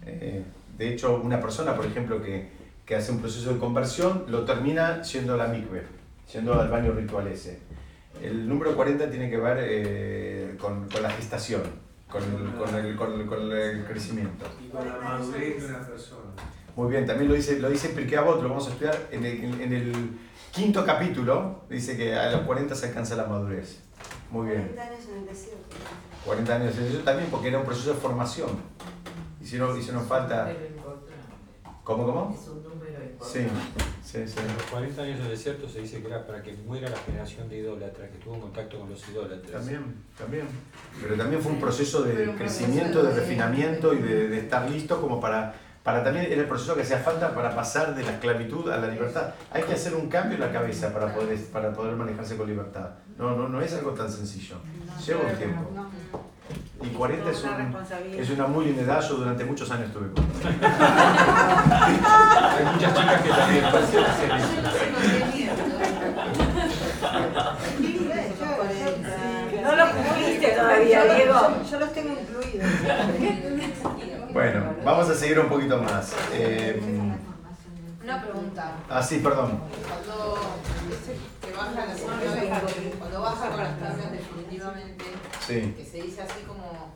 Eh, de hecho, una persona, por ejemplo, que, que hace un proceso de conversión, lo termina yendo a la mikve, yendo al baño ritual ese. El número 40 tiene que ver eh, con, con la gestación, con el, con el- con el- con el crecimiento. Y con la madurez de una persona. Muy bien, también lo dice, lo dice Pirkei Avot, lo vamos a estudiar en el, en- en el quinto capítulo, dice que a los 40 se alcanza la madurez. Muy bien. 40 años en el desierto. 40 años, eso también porque era un proceso de formación. Y hicieron, hicieron falta. ¿Cómo, cómo? Es un número Sí, importante. sí, sí. En los 40 años del desierto se dice que era para que muera la generación de idólatras, que tuvo contacto con los idólatras. También, también. Pero también fue un proceso de crecimiento, de refinamiento y de, de estar listo como para, para también era el proceso que hacía falta para pasar de la esclavitud a la libertad. Hay que hacer un cambio en la cabeza para poder, para poder manejarse con libertad. No, no, no es algo tan sencillo. Lleva un tiempo. Y 40 es, Una un, es una muy linda edad, yo durante muchos años tuve 40. [LAUGHS] Hay muchas chicas que también parecen hacer eso. No lo cumpliste todavía, Diego. Yo los tengo incluidos. [LAUGHS] Bueno, vamos a seguir un poquito más. Eh, Una pregunta. ah, sí, perdón. Cuando que baja la cuando baja con las tablas definitivamente, Sí. que se dice así como,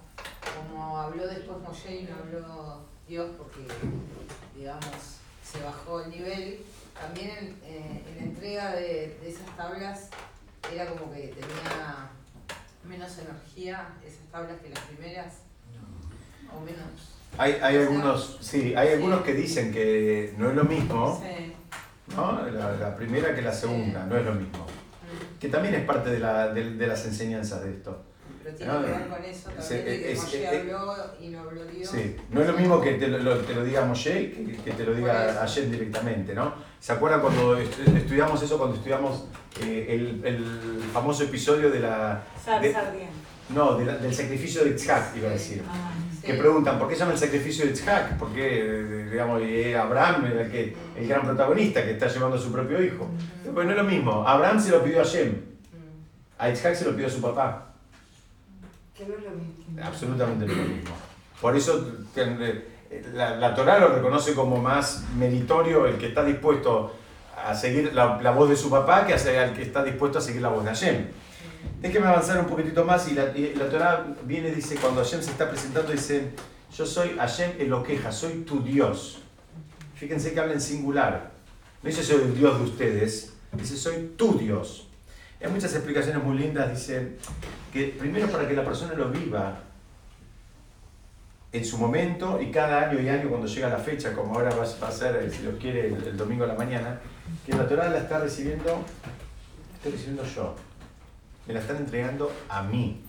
como habló después Moshe y no habló Dios porque, digamos, se bajó el nivel, también en, eh, en la entrega de, de esas tablas era como que tenía menos energía esas tablas que las primeras, o menos. Hay, hay algunos, sí, hay algunos que dicen que no es lo mismo. ¿no? La, la primera que la segunda, no es lo mismo. Que también es parte de, la, de, de las enseñanzas de esto. Pero tiene No, que ver con eso es- también, de que es- Moshe es- habló y no habló Dios. Sí, no es lo mismo que te lo, te lo diga Moshe que, que te lo diga Hashem directamente, ¿no? ¿Se acuerdan cuando estu- estudiamos eso, cuando estudiamos eh, el, el famoso episodio de la... Sar, de- no, de la- del sacrificio de Itzhak, iba a decir. Ah, Sí. Que preguntan, ¿por qué se llama el sacrificio de Itzhak? Porque, eh, digamos, Abraham era el, que, el gran protagonista que está llevando a su propio hijo. Pues no es lo mismo, Abraham se lo pidió a Hashem, Mm. a Itzhak se lo pidió a su papá. Que no es lo mismo. Absolutamente no es lo mismo. Por eso eh, la, la Torah lo reconoce como más meritorio el que está dispuesto a seguir la, la voz de su papá que al que está dispuesto a seguir la voz de Hashem. Déjeme avanzar un poquitito más y la, y la Torah viene dice, cuando Hashem se está presentando, dice, yo soy Hashem Eloqueja, soy tu Dios. Fíjense que habla en singular. No dice soy el Dios de ustedes, dice soy tu Dios. Hay muchas explicaciones muy lindas, dice que primero para que la persona lo viva en su momento y cada año y año cuando llega la fecha, como ahora va, a ser, eh, si lo quiere, el, el domingo a la mañana, que la Torah la está recibiendo, la estoy recibiendo yo, me la están entregando a mí.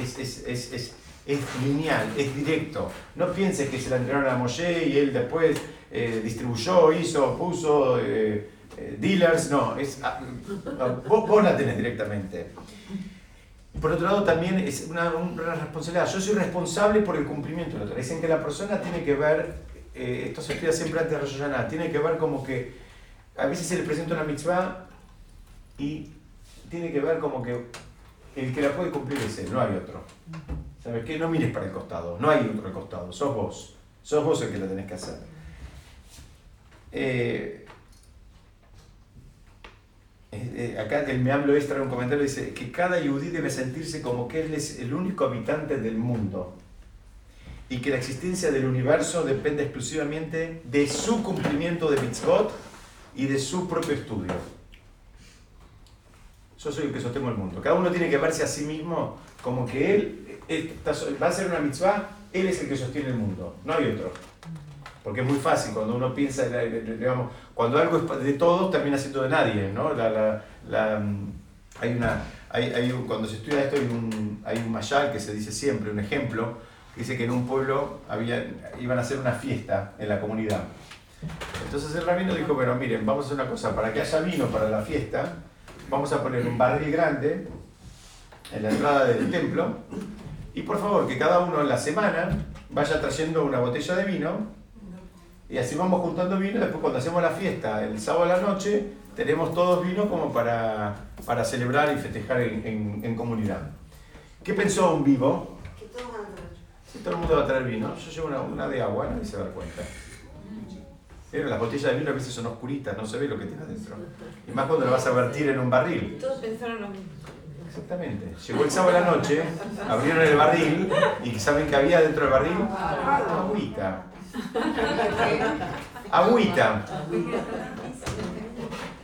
Es, es, es, es, es lineal, es directo. No pienses que se la entregaron a Moshe y él después eh, distribuyó, hizo, puso eh, eh, dealers, no, es, ah, vos, vos la tenés directamente. Por otro lado, también es una, una responsabilidad. Yo soy responsable por el cumplimiento de la Torah. Dicen que la persona tiene que ver, eh, esto se estudia siempre antes de Rosh Hashanah, tiene que ver como que a veces se le presenta una mitzvah y tiene que ver como que el que la puede cumplir es él, no hay otro. ¿Sabes qué? No mires para el costado, no hay otro costado, sos vos. Sos vos el que la tenés que hacer. Eh, eh, acá el me hablo extra en un comentario dice que cada yudí debe sentirse como que él es el único habitante del mundo y que la existencia del universo depende exclusivamente de su cumplimiento de mitzvot y de su propio estudio. Yo soy el que sostengo el mundo. Cada uno tiene que verse a sí mismo como que él, está- va a hacer una mitzvah, él es el que sostiene el mundo, no hay otro. Porque es muy fácil cuando uno piensa, digamos, cuando algo es de todos, termina siendo de nadie, ¿no? La, la- la, hay una, hay, hay un- cuando se estudia esto hay un, hay un mayal que se dice siempre, un ejemplo, que dice que en un pueblo había, iban a hacer una fiesta en la comunidad. Entonces el rabino dijo, bueno, miren, vamos a hacer una cosa, para que haya vino para la fiesta, vamos a poner un barril grande en la entrada del templo, y por favor, que cada uno en la semana vaya trayendo una botella de vino y así vamos juntando vino, después cuando hacemos la fiesta el sábado a la noche, tenemos todos vino como para, para celebrar y festejar en, en- en comunidad. ¿Qué pensó un vivo? Que todos van a traer. Si todo el mundo va a traer vino, yo llevo una, una de agua, nadie se va a dar cuenta. Las botellas de vino a veces son oscuritas, no se ve lo que tiene adentro. Y más cuando lo vas a vertir en un barril. Todos pensaron lo mismo. Exactamente. Llegó el sábado a la noche, abrieron el barril y ¿saben qué había dentro del barril? Agüita. Agüita.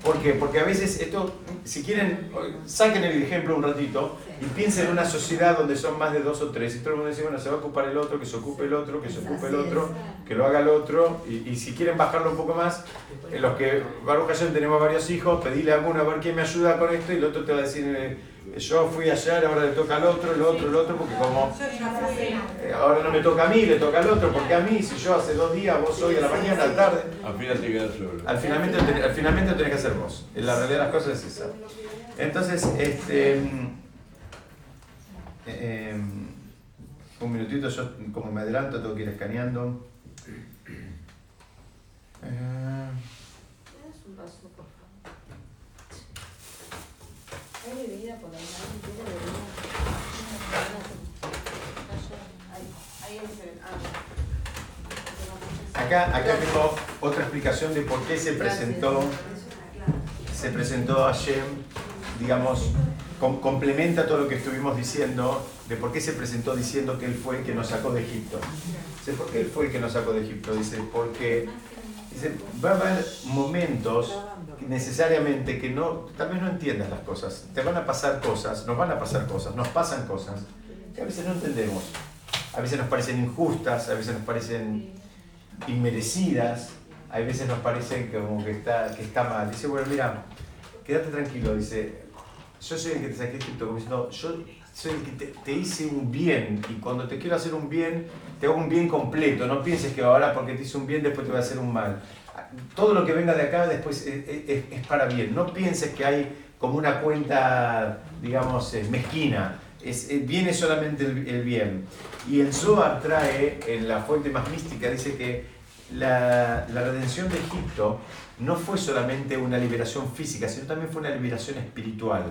¿Por qué? Porque a veces esto, si quieren, saquen el ejemplo un ratito y piensen en una sociedad donde son más de dos o tres y todo el mundo dice, bueno, se va a ocupar el otro, que se ocupe el otro, que se ocupe el otro, que lo haga el otro y, y si quieren bajarlo un poco más, en los que, Baruch tenemos varios hijos, pedile a alguno a ver quién me ayuda con esto y el otro te va a decir, eh, yo fui ayer, ahora le toca al otro, el otro, el otro, porque como eh, ahora no me toca a mí, le toca al otro, porque a mí, si yo hace dos días, vos hoy a la mañana, a la tarde, Al final te quedas solo. al finalmente, lo tenés- al finalmente lo tenés que hacer vos. En la realidad de las cosas es esa. Entonces, este. eh, em, un minutito, yo como me adelanto, tengo que ir escaneando. Eh, un vaso, por favor? Acá, acá tengo otra explicación de por qué se presentó. se presentó a Shem, digamos, com- complementa todo lo que estuvimos diciendo de por qué se presentó diciendo que él fue el que nos sacó de Egipto. Dice, ¿por qué él fue el que nos sacó de Egipto? Dice, porque va a haber momentos necesariamente que no, tal vez no entiendas las cosas, te van a pasar cosas, nos van a pasar cosas, nos pasan cosas que a veces no entendemos, a veces nos parecen injustas, a veces nos parecen inmerecidas, a veces nos parecen como que está, que está mal. Dice, bueno, mira, quédate tranquilo, dice, yo soy el que te saqué de Egipto, como diciendo, yo soy el que te, te hice un bien y cuando te quiero hacer un bien, te hago un bien completo, no pienses que ahora porque te hice un bien después te voy a hacer un mal. Todo lo que venga de acá después es, es- es para bien, no pienses que hay como una cuenta, digamos, eh, mezquina, es, eh, viene solamente el, el bien. Y el Zohar trae, en la fuente más mística, dice que la, la redención de Egipto no fue solamente una liberación física, sino también fue una liberación espiritual.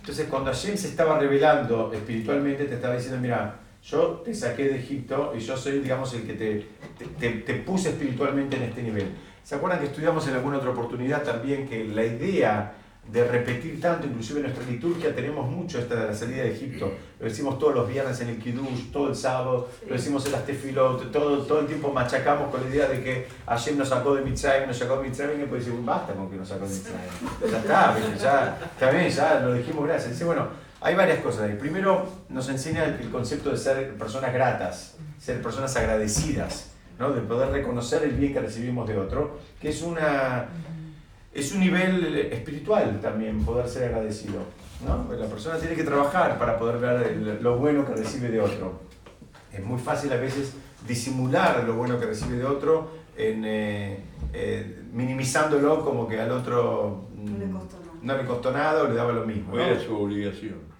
Entonces, cuando Hashem se estaba revelando espiritualmente, te estaba diciendo, mira, yo te saqué de Egipto y yo soy, digamos, el que te, te, te- te puse espiritualmente en este nivel. ¿Se acuerdan que estudiamos en alguna otra oportunidad también que la idea de repetir tanto, inclusive en nuestra liturgia tenemos mucho esta de la salida de Egipto. Lo decimos todos los viernes en el Kiddush, todo el sábado, lo decimos en las tefilot, todo, todo el tiempo machacamos con la idea de que Hashem nos sacó de Mitzrayim, nos sacó de Mitzrayim, y pues decir, basta con que nos sacó de Mitzrayim. Ya está, ya, bien, ya lo dijimos, gracias. Dice, bueno, hay varias cosas ahí. Primero, nos enseña el, el concepto de ser personas gratas, ser personas agradecidas, ¿no? de poder reconocer el bien que recibimos de otro, que es una es un nivel espiritual también poder ser agradecido. ¿no? La persona tiene que trabajar para poder ver lo bueno que recibe de otro. Es muy fácil a veces disimular lo bueno que recibe de otro en, eh, eh, minimizándolo como que al otro mm, No le costó nada. no le costó nada o le daba lo mismo. Era su obligación.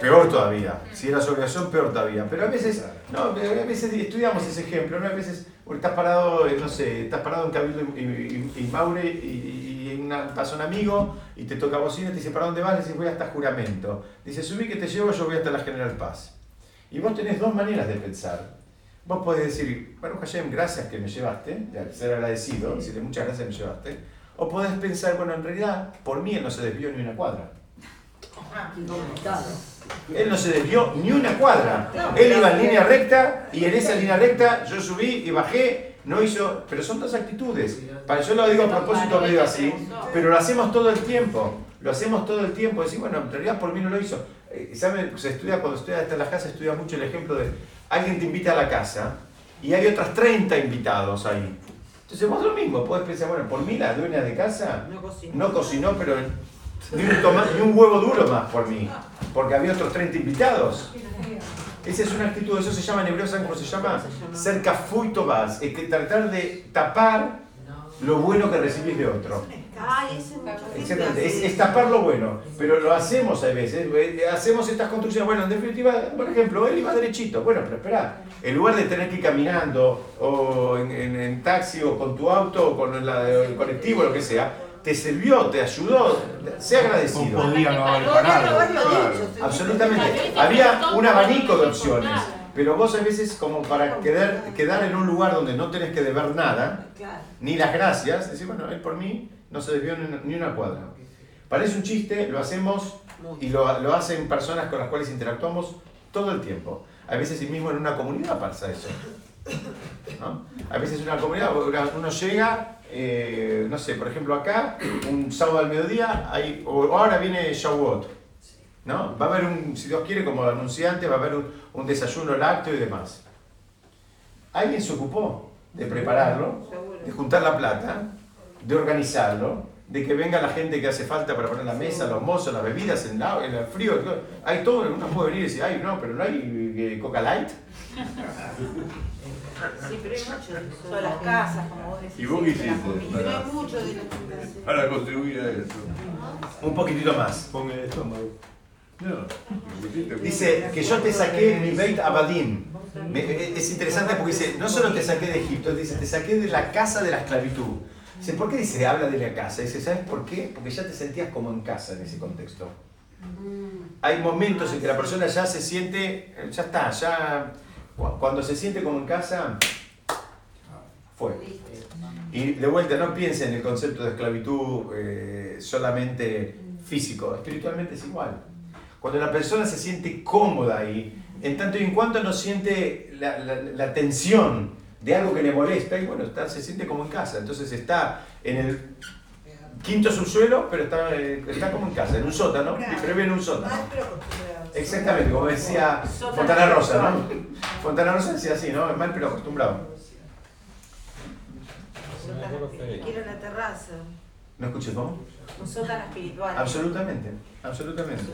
Peor todavía. Si era su obligación, peor todavía. Pero a veces, no, a veces estudiamos ese ejemplo, ¿no? A veces estás parado, eh, no sé, estás parado en Cabildo y, y- y- y Maure y, una- pasa un amigo y te toca bocina y te dice, ¿para dónde vas? Le dices, voy hasta juramento. Dice, subí que te llevo, yo voy hasta la General Paz. Y vos tenés dos maneras de pensar. Vos podés decir, bueno, Hashem, gracias que me llevaste, de ser agradecido, decirle muchas gracias que me llevaste. O podés pensar, bueno, en realidad, por mí él no se desvió ni una cuadra. Él no se desvió ni una cuadra. Él iba en línea recta y en esa línea recta yo subí y bajé, no hizo, pero son dos actitudes. Para yo lo digo a propósito medio así, pero lo hacemos todo el tiempo. Lo hacemos todo el tiempo, decir, bueno, en realidad por mí no lo hizo. Eh, ¿Saben? Se estudia, cuando estudia hasta en las casas, estudia mucho el ejemplo de alguien te invita a la casa y hay otras 30 invitados ahí. Entonces vos lo mismo, podés pensar, bueno, por mí la dueña de casa No cocino. no cocinó, pero ni un, toma- ni un huevo duro más por mí, porque había otros 30 invitados. Esa es una actitud, eso se llama en hebreo, ¿saben cómo se llama? Ser kafui tobas, es que tratar de tapar lo bueno que recibís de otro. Exactamente, es, es tapar lo bueno, pero lo hacemos a veces, eh, hacemos estas construcciones, bueno, en definitiva, por ejemplo, él iba derechito, bueno, pero espera, en lugar de tener que ir caminando o en, en- en taxi o con tu auto o con la- el colectivo, lo que sea, te sirvió, te ayudó, sea agradecido. Podía no haber parado. sí. Absolutamente. Había un abanico de opciones, pero vos a veces como para quedar, quedar en un lugar donde no tenés que deber nada, ni las gracias, decir, bueno, él por mí no se desvió ni una, cuadra. Parece un chiste, lo hacemos y lo, lo hacen personas con las cuales interactuamos todo el tiempo. A veces y mismo en una comunidad pasa eso. ¿no? A veces en una comunidad uno llega eh, no sé, por ejemplo acá, un sábado al mediodía, hay, o ahora viene Shavuot, ¿no? Va a haber un, si Dios quiere, como anunciante, va a haber un, un desayuno lácteo y demás. Alguien se ocupó de prepararlo, de juntar la plata, de organizarlo, de que venga la gente que hace falta para poner la mesa, los mozos, las bebidas, en el frío. Hay todo, uno puede venir y decir, ay, no, pero no hay eh, Coca Light. Sí, pero hay mucho de eso. Son las casas, como vos decís. ¿Y vos qué hiciste? Pero hay mucho de hace. Para contribuir a eso. Un poquitito más. Ponme el estómago. No. Dice que yo te saqué mi Beit Abadim. Es interesante porque dice, no solo te saqué de Egipto, dice, te saqué de la casa de la esclavitud. Dice, ¿por qué dice, habla de la casa? Dice, ¿sabes por qué? Porque ya te sentías como en casa en ese contexto. Hay momentos en que la persona ya se siente, ya está, ya, cuando se siente como en casa, fue. Y de vuelta, no piensen en el concepto de esclavitud eh, solamente físico, espiritualmente es igual. Cuando la persona se siente cómoda ahí, en tanto y en cuanto no siente la, la- la tensión de algo que le molesta, y bueno, está, se siente como en casa. Entonces está en el quinto subsuelo, pero está, eh, está como en casa, en un sótano, pero vive en un sótano. Exactamente, como decía Fontana Rosa, ¿no? Fontana Rosa decía así, ¿no? Es mal pero acostumbrado. Quiero la terraza. ¿No escuches, no? Un sótano espiritual. Absolutamente, absolutamente.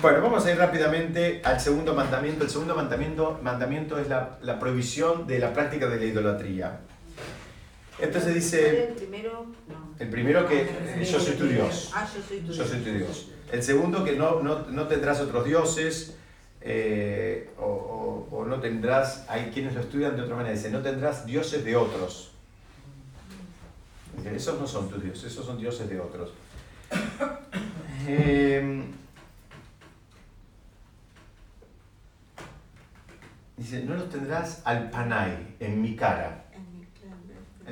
Bueno, vamos a ir rápidamente al segundo mandamiento. El segundo mandamiento, mandamiento es la, la prohibición de la práctica de la idolatría. Entonces ¿Cuál dice, el primero? No. el primero que eh, yo soy tu Dios. Ah, yo soy tu Yo soy tu Dios. El segundo que no, no, no tendrás otros dioses eh, o, o- o no tendrás, hay quienes lo estudian de otra manera, dice, no tendrás dioses de otros. Esos no son tus dioses, esos son dioses de otros. Eh, dice, no los tendrás al panay, en mi cara. En mi clan.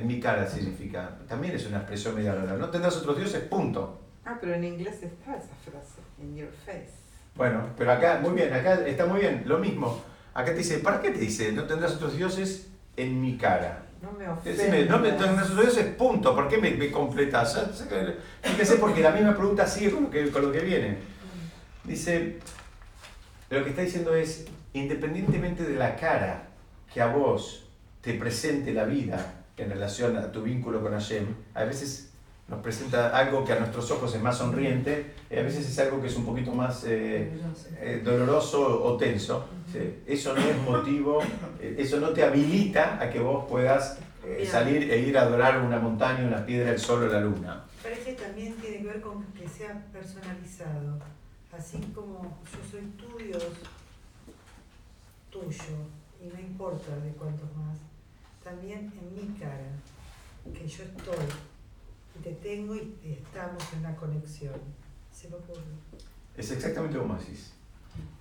En mi cara significa, también es una expresión media rara. No tendrás otros dioses, punto. Ah, pero en inglés está esa frase, in your face. Bueno, pero acá, muy bien, acá está muy bien, lo mismo. Acá te dice, ¿para qué te dice? No tendrás otros dioses en mi cara. No me Decime, no me tendrás otros dioses, punto. ¿Por qué me, me completas? Que- Fíjese, porque la misma pregunta sigue con lo, que, con lo que viene. Dice, lo que está diciendo es, independientemente de la cara que a vos te presente la vida en relación a tu vínculo con Hashem, a veces nos presenta algo que a nuestros ojos es más sonriente, y a veces es algo que es un poquito más eh, eh, doloroso o tenso. ¿sí? Eso no es motivo, eh, eso no te habilita a que vos puedas eh, salir e ir a adorar una montaña, una piedra, el sol o la luna. Parece que también tiene que ver con que sea personalizado. Así como yo soy tu Dios, tuyo, y no importa de cuántos más, también en mi cara, que yo estoy, te tengo y estamos en una conexión. Se me ocurre. Es exactamente como decís.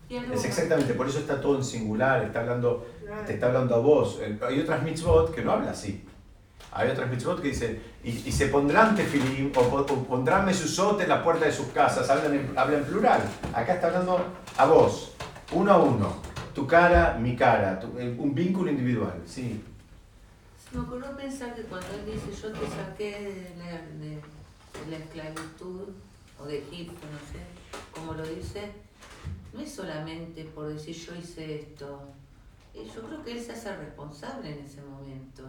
Es exactamente, por eso está todo en singular, está hablando, Claro. te está hablando a vos. Hay otras mitzvot que no hablan así. Hay otras mitzvot que dicen, y, y se pondrán tefilim o, o pondrán mesuzot en la puerta de sus casas, hablan en, hablan en plural. Acá está hablando a vos, uno a uno. Tu cara, mi cara, tu- eh, un vínculo individual, sí. Se me ocurrió pensar que cuando él dice yo te saqué de la, de, de la esclavitud o de Egipto, no sé, como lo dice, no es solamente por decir yo hice esto. Eh, Yo creo que él se hace responsable en ese momento.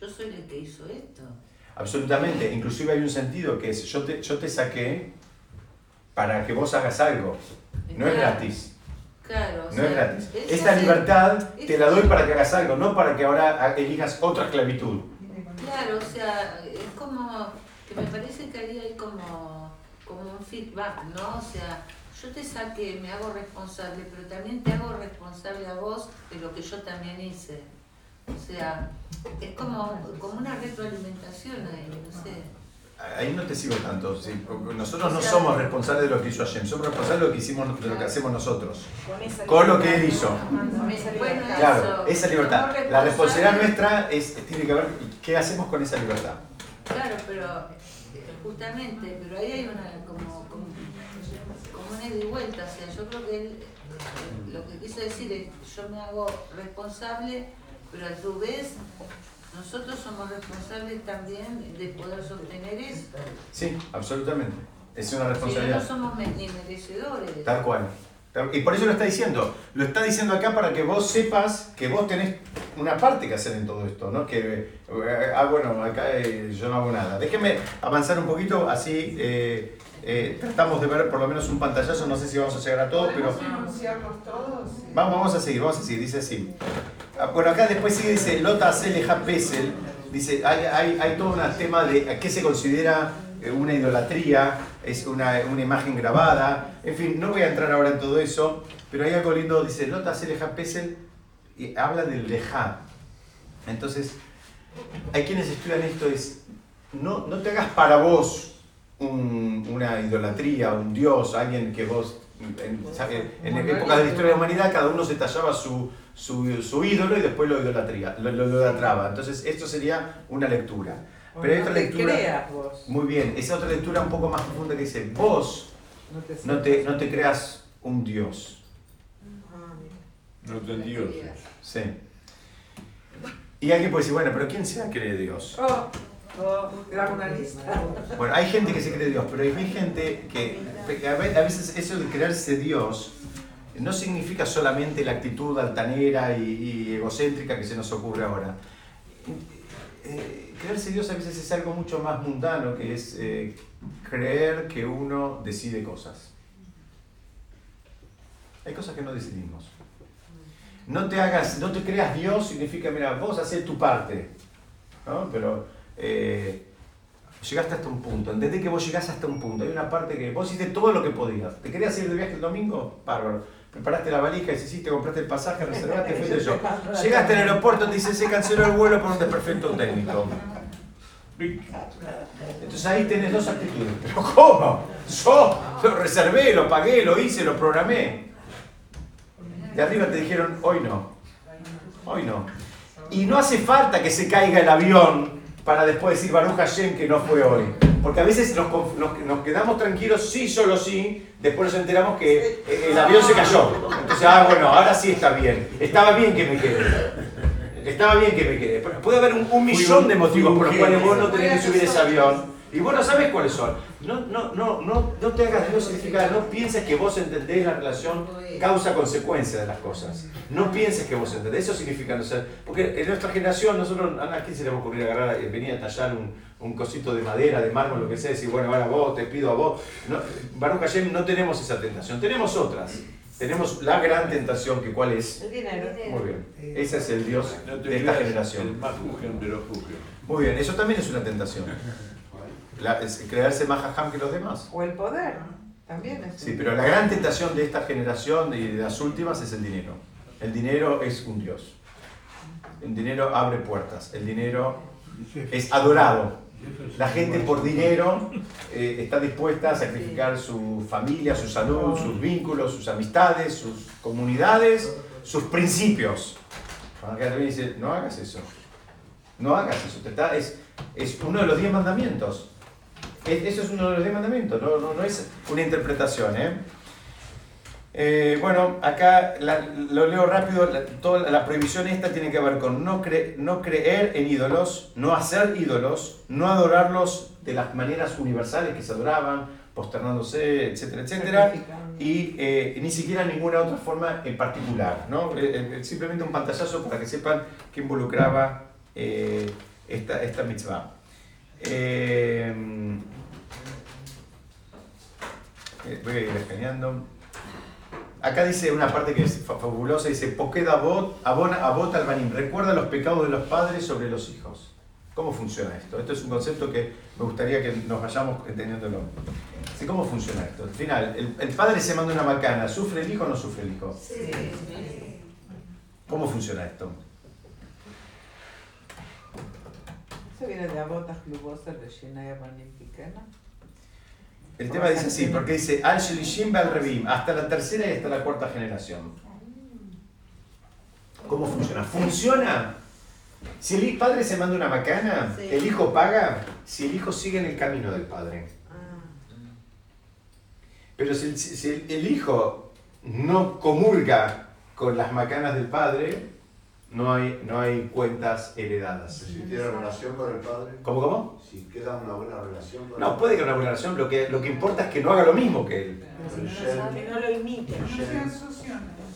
Yo soy el que hizo esto. Absolutamente, inclusive hay un sentido que es, yo te, yo te saqué para que vos hagas algo, no es gratis. Claro, o No sea, es gratis. Esta libertad te la doy para que hagas algo, no para que ahora elijas otra esclavitud. Claro, o sea, es como que me parece que ahí hay como, como un feedback, ¿no? O sea, yo te saqué, me hago responsable, pero también te hago responsable a vos de lo que yo también hice. O sea, es como, como una retroalimentación ahí, no sé. Ahí no te sigo tanto. sí. Nosotros no somos responsables de lo que hizo Hashem, somos responsables de lo que, hicimos, de lo que hacemos nosotros. Con, esa Con lo que él hizo. Con esa Bueno, libertad. Claro, esa libertad. La responsabilidad nuestra es, tiene que ver qué hacemos con esa libertad. Claro, pero eh, justamente, pero ahí hay una como, como, como una ida y vuelta, o sea, yo creo que él eh, lo que quiso decir es yo me hago responsable, pero a su vez Nosotros somos responsables también de poder sostener eso. Sí, absolutamente. Es una Si no, responsabilidad. no somos ni merecedores. Tal cual. Y por eso lo está diciendo. Lo está diciendo acá para que vos sepas que vos tenés una parte que hacer en todo esto, ¿no? Que, eh, ah, bueno, acá eh, yo no hago nada. Déjenme avanzar un poquito, así eh, eh, tratamos de ver por lo menos un pantallazo. No sé si vamos a llegar a todo, pero vamos, vamos a seguir, vamos a seguir. Dice así. Ah, Bueno, acá después sigue, dice Lota Seleja Pesel. Dice, hay, hay, hay todo un tema de qué se considera eh, una idolatría, es una, una imagen grabada. En fin, no voy a entrar ahora en todo eso, pero hay algo lindo, dice Lota Seleja Pesel, y habla del lejá. Entonces, hay quienes estudian esto, es, no, no te hagas para vos un- una idolatría, un dios, alguien que vos, en, en épocas de la historia de la humanidad, cada uno se tallaba su, su, su ídolo y después lo, idolatría, lo, lo idolatraba. Entonces, esto sería una lectura. Pero hay otra lectura- creas vos. Muy bien, esa otra lectura un poco más profunda que dice, vos No te no te, no te creas un dios. Ah. No te Dios. Sí. Y alguien puede decir, bueno, pero ¿quién se cree Dios? Oh, oh, una lista. Bueno, hay gente que se cree Dios, pero hay gente que a veces eso de creerse Dios no significa solamente la actitud altanera y, y egocéntrica que se nos ocurre ahora. Eh, creerse Dios a veces es algo mucho más mundano, que es eh, creer que uno decide cosas. Hay cosas que no decidimos. No te hagas, no te creas Dios significa, mira, vos haces tu parte. ¿no? Pero eh, llegaste hasta un punto. Entendés que vos llegás hasta un punto. Hay una parte que vos hiciste todo lo que podías. ¿Te querías ir de viaje el domingo? Bárbaro. Preparaste la valija, hiciste, compraste el pasaje, reservaste, fuiste yo. [LAUGHS] Llegaste al aeropuerto, te dice, se canceló el vuelo por un desperfecto técnico. Entonces ahí tenés dos actitudes. [LAUGHS] ¿Pero cómo? Yo lo reservé, lo pagué, lo hice, lo programé. De arriba te dijeron, hoy no. Hoy no. Y no hace falta que se caiga el avión para después decir Baruch Hashem que no fue hoy. Porque a veces nos, conf- nos- nos quedamos tranquilos, sí, solo sí, después nos enteramos que eh, el avión se cayó. Entonces, ah, bueno, ahora sí está bien. Estaba bien que me quede. Estaba bien que me quede. Pero Puede haber un, un millón de motivos por los cuales vos no tenés que subir ese avión. Y vos no sabés cuáles son. No, no, no, no, no te hagas Dios significa, no pienses que vos entendés la relación causa-consecuencia de las cosas. No pienses que vos entendés. Eso significa no ser. Porque en nuestra generación, nosotros, ¿a quién se le va a ocurrir agarrar, eh, venir a tallar un, un cosito de madera, de mármol, lo que sea, y decir, bueno, ahora vos, te pido a vos? No, Baruch Hashem, no tenemos esa tentación. Tenemos otras. Tenemos la gran tentación, que cuál es. El dinero. Muy bien. Ese es el Dios No de esta generación. El más de los. Muy bien, eso también es una tentación. La- es creerse más jajam que los demás. O el poder. También es. Sí, pero la gran tentación de esta generación y de las últimas es el dinero. El dinero es un Dios. El dinero abre puertas. El dinero es adorado. La gente por dinero eh, está dispuesta a sacrificar su familia, su salud, sus vínculos, sus amistades, sus comunidades, sus principios. Acá también dice, no hagas eso. No hagas eso. Te está- es, es uno de los diez mandamientos. Es- Eso es uno de los diez mandamientos, no, no, no es una interpretación. ¿eh? Eh, bueno, acá la- lo leo rápido, la, toda la prohibición esta tiene que ver con no, cre- no creer en ídolos, no hacer ídolos, no adorarlos de las maneras universales que se adoraban, posternándose, etcétera, etcétera, y eh, ni siquiera ninguna otra forma en particular. ¿no? Eh, eh, simplemente un pantallazo para que sepan que involucraba eh, esta, esta mitzvah. Eh, eh, voy a ir escaneando. Acá dice una parte que es fa- fabulosa, dice, Pokeda abot, abona abot al banim, recuerda los pecados de los padres sobre los hijos. ¿Cómo funciona esto? Esto es un concepto que me gustaría que nos vayamos entendiéndolo. Sí, ¿Cómo funciona esto? Al final, el, el padre se manda una macana, ¿sufre el hijo o no sufre el hijo? ¿Cómo funciona esto? Viene de Pikena. El tema dice así, porque dice Al Shelishim Revim, hasta la tercera y hasta la cuarta generación. ¿Cómo funciona? ¿Funciona? Si el padre se manda una macana, Sí. el hijo paga si el hijo sigue en el camino del padre. Ah, Pero si el, si el- el hijo no comulga con las macanas del padre, no hay, no hay cuentas heredadas. Si tiene relación con el padre, ¿Cómo, cómo? si queda una buena relación con No, el puede que una buena relación, lo que, lo que importa es que no haga lo mismo que él. Que no lo imite.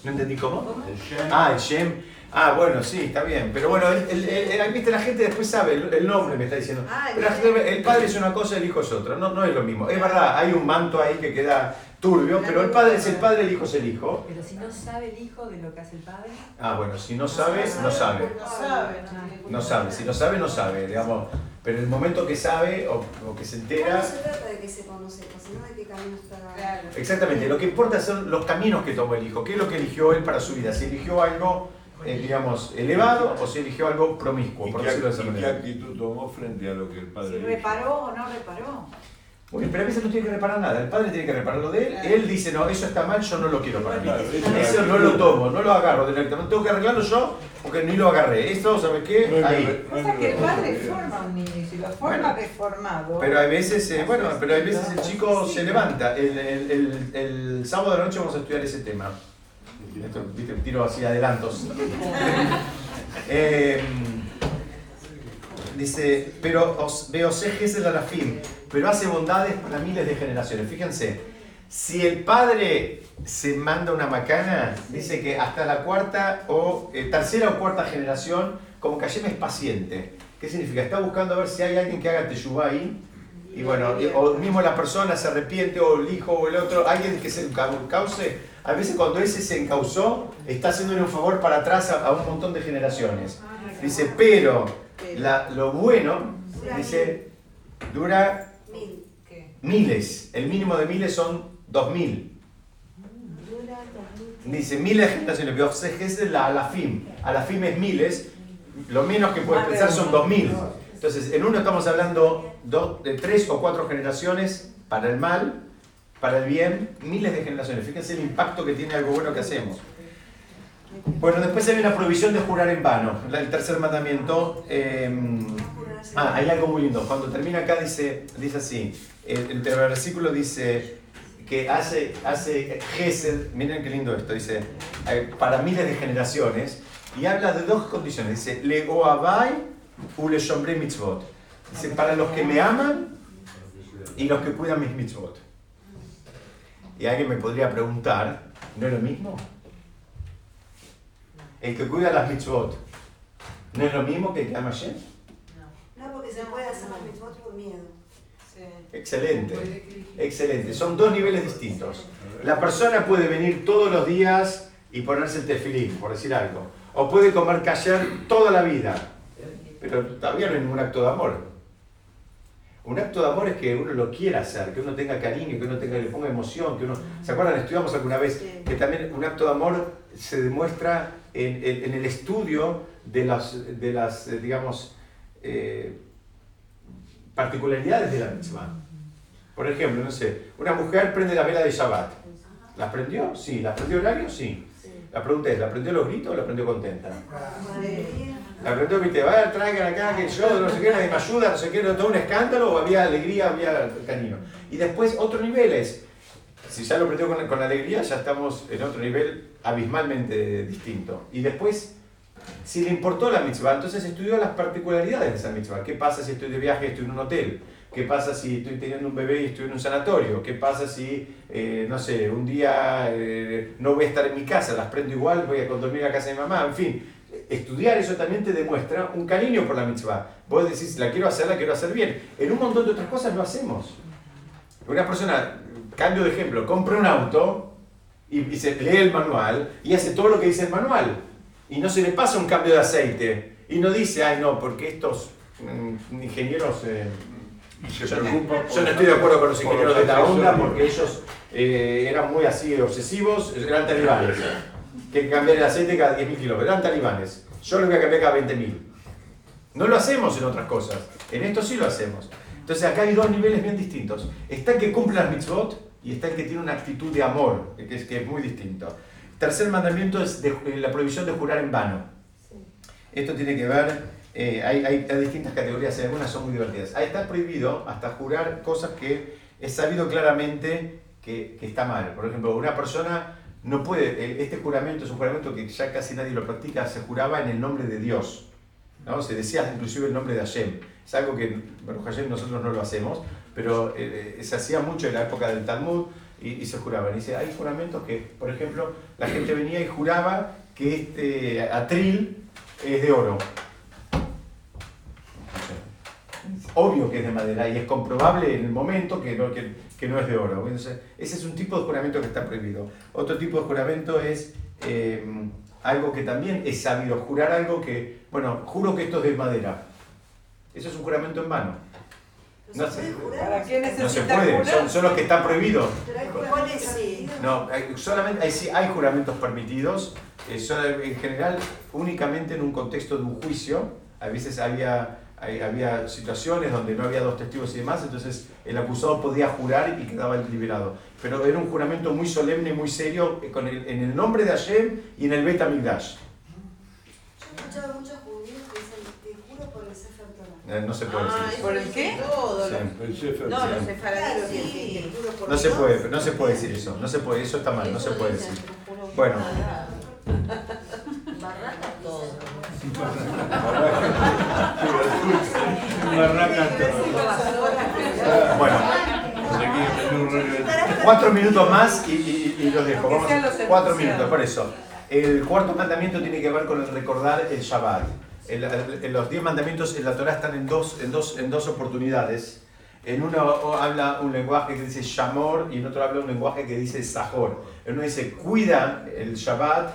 ¿No entendí cómo? El Shem, Ah, el Shem. Ah, bueno, sí, está bien. Pero bueno, el, el- el- el- viste, la gente después sabe el, el nombre, me está diciendo. Ah, el Pero la gente- el padre es una cosa, el hijo es otra. No, no es lo mismo. Es verdad, hay un manto ahí que queda turbio, pero el padre es el padre, el hijo es el hijo. pero si no sabe el hijo de lo que hace el padre, Ah, bueno, si no sabe, no sabe. No sabe, No sabe. Si no sabe, no sabe, digamos. Pero en el momento que sabe o, o que se No entera. se trata de que se conoce, sino de qué camino está. Claro. Exactamente, lo que importa son los caminos que tomó el hijo, qué es lo que eligió él para su vida, si eligió algo, eh, digamos, elevado o si eligió algo promiscuo, ¿Y por qué, decirlo de esa y qué manera. actitud tomó frente a lo que el padre Si reparó o no reparó. Bien, pero a veces no tiene que reparar nada, el padre tiene que reparar lo de él, él dice, no, eso está mal, yo no lo quiero para mí. Eso Eso es- no lo tomo, no lo agarro directamente, tengo que arreglarlo yo porque ni lo agarré. Esto, ¿sabes qué? Ahí. Pasa que el padre forma un niño si lo forma Bueno. deformado. Pero hay veces, eh, bueno, pero hay veces el chico se levanta. El, el, el, el sábado de la noche vamos a estudiar ese tema. Esto, viste, tiro así adelantos. [LAUGHS] Eh, dice, pero os, veo es el alafim, pero hace bondades para miles de generaciones. Fíjense, si el padre se manda una macana, dice que hasta la cuarta o eh, tercera o cuarta generación, como que Hashem es paciente. ¿Qué significa? Está buscando a ver si hay alguien que haga teshuvah ahí. Y bueno, o mismo la persona se arrepiente, o el hijo, o el otro, alguien que se encau- cause. A veces cuando ese se encausó, está haciéndole un favor para atrás a, a un montón de generaciones. Dice, pero la- lo bueno, dice, dura miles. El mínimo de miles son dos mil. Dura dos mil. Dice miles de generaciones. Es la alafim. Alafim es miles. Lo menos que puedes de pensar son uno. dos mil. Entonces, en uno estamos hablando do- de tres o cuatro generaciones para el mal, para el bien, miles de generaciones. Fíjense el impacto que tiene algo bueno que hacemos. Bueno, después hay una prohibición de jurar en vano. El tercer mandamiento. eh, ah, hay algo muy lindo. Cuando termina acá dice, dice así. El, el versículo dice que hace, hace gesed, miren qué lindo esto, dice, eh, para miles de generaciones, y habla de dos condiciones, dice, le oabai u le shomrei mitzvot. Dice, para los que me aman y los que cuidan mis mitzvot. Y alguien me podría preguntar, ¿no es lo mismo? El que cuida las mitzvot, ¿no es lo mismo que el que ama a Hashem? No, porque se puede hacer los mitzvot por miedo. Sí. Excelente, excelente. Son dos niveles distintos. La persona puede venir todos los días y ponerse el tefilín, por decir algo. O puede comer kasher toda la vida. Pero todavía no hay ningún acto de amor. Un acto de amor es que uno lo quiera hacer, que uno tenga cariño, que uno tenga, le ponga emoción, que uno... ¿Se acuerdan? Estudiamos alguna vez que también un acto de amor se demuestra en, en- en el estudio de las, de las eh, digamos, eh, particularidades de la mitzvah. Por ejemplo, no sé, una mujer prende la vela de Shabbat. ¿La prendió? Sí. ¿La prendió horario? Sí. La pregunta es, ¿la prendió los gritos o la prendió contenta? La prendió, viste, vaya, traigan acá que yo, no sé qué, nadie me ayuda, no sé qué, todo un escándalo, o había alegría, había cariño. Y después otro nivel es, si ya lo prendió con, con alegría, ya estamos en otro nivel abismalmente distinto. Y después, si le importó la mitzvah, entonces estudió las particularidades de esa mitzvah. ¿Qué pasa si estoy de viaje y estoy en un hotel? ¿Qué pasa si estoy teniendo un bebé y estoy en un sanatorio? ¿Qué pasa si, eh, no sé, un día eh, no voy a estar en mi casa, las prendo igual, voy a dormir a casa de mi mamá? En fin, estudiar eso también te demuestra un cariño por la mitzvah. Vos decís, la quiero hacer, la quiero hacer bien. En un montón de otras cosas lo hacemos. Una persona, cambio de ejemplo, compra un auto y, y se lee el manual y hace todo lo que dice el manual. Y no se le pasa un cambio de aceite. Y no dice, ay no, porque estos mm, ingenieros... eh, se yo, no, preocupa por yo no estoy de acuerdo con los ingenieros de la onda porque ellos eh, eran muy así obsesivos, eran talibanes. Que cambiar el aceite cada 10.000 kilómetros, eran talibanes. Yo lo voy a cambiar cada 20.000. No lo hacemos en otras cosas, en esto sí lo hacemos. Entonces acá hay dos niveles bien distintos. Está el que cumple las mitzvot y está el que tiene una actitud de amor, que es, que es muy distinto. Tercer mandamiento es de- eh, la prohibición de jurar en vano. Esto tiene que ver, eh, hay, hay- hay distintas categorías y algunas son muy divertidas. Ahí está prohibido hasta jurar cosas que es sabido claramente que, que está mal. Por ejemplo, una persona no puede, el- este juramento es un juramento que ya casi nadie lo practica, se juraba en el nombre de Dios. ¿no? Se decía inclusive el nombre de Hashem. Es algo que, Hashem nosotros no lo hacemos, pero eh, se hacía mucho en la época del Talmud y, se juraban. Y dice, hay juramentos que, por ejemplo, la gente venía y juraba que este atril es de oro. Obvio que es de madera y es comprobable en el momento que no, que no es de oro. Entonces, ese es un tipo de juramento que está prohibido. Otro tipo de juramento es eh, algo que también es sabido, jurar algo que, bueno, juro que esto es de madera. Eso es un juramento en vano. No se, ¿Para qué no se puede, son, son los que están prohibidos. No, hay- solamente hay, sí hay juramentos permitidos, eh, son, en general únicamente en un contexto de un juicio. A veces había, hay- había situaciones donde no había dos testigos y demás, entonces el acusado podía jurar y quedaba liberado. Pero era un juramento muy solemne, muy serio, eh, con el- en el nombre de Hashem y en el Bet Amigdash. Yo he escuchado muchos judíos que dicen, te juro por el Sefer Torah. Eh, No se puede Ah, decir eso. ¿Por el qué? Todo. Sí. El Sefer, No, los sefaradíes sí. No se puede, no se puede decir eso, no se puede, eso está mal, no se puede decir. Bueno. Barraca Todo. Barraca Bueno, cuatro minutos más y, y- y los dejo. Vamos, cuatro minutos, por eso. El cuarto mandamiento tiene que ver con el recordar el Shabbat. El- el- los diez mandamientos en la Torah están en dos, en dos, en dos oportunidades. En uno habla un lenguaje que dice Shamor y en otro habla un lenguaje que dice Sahor. En uno dice cuida el Shabbat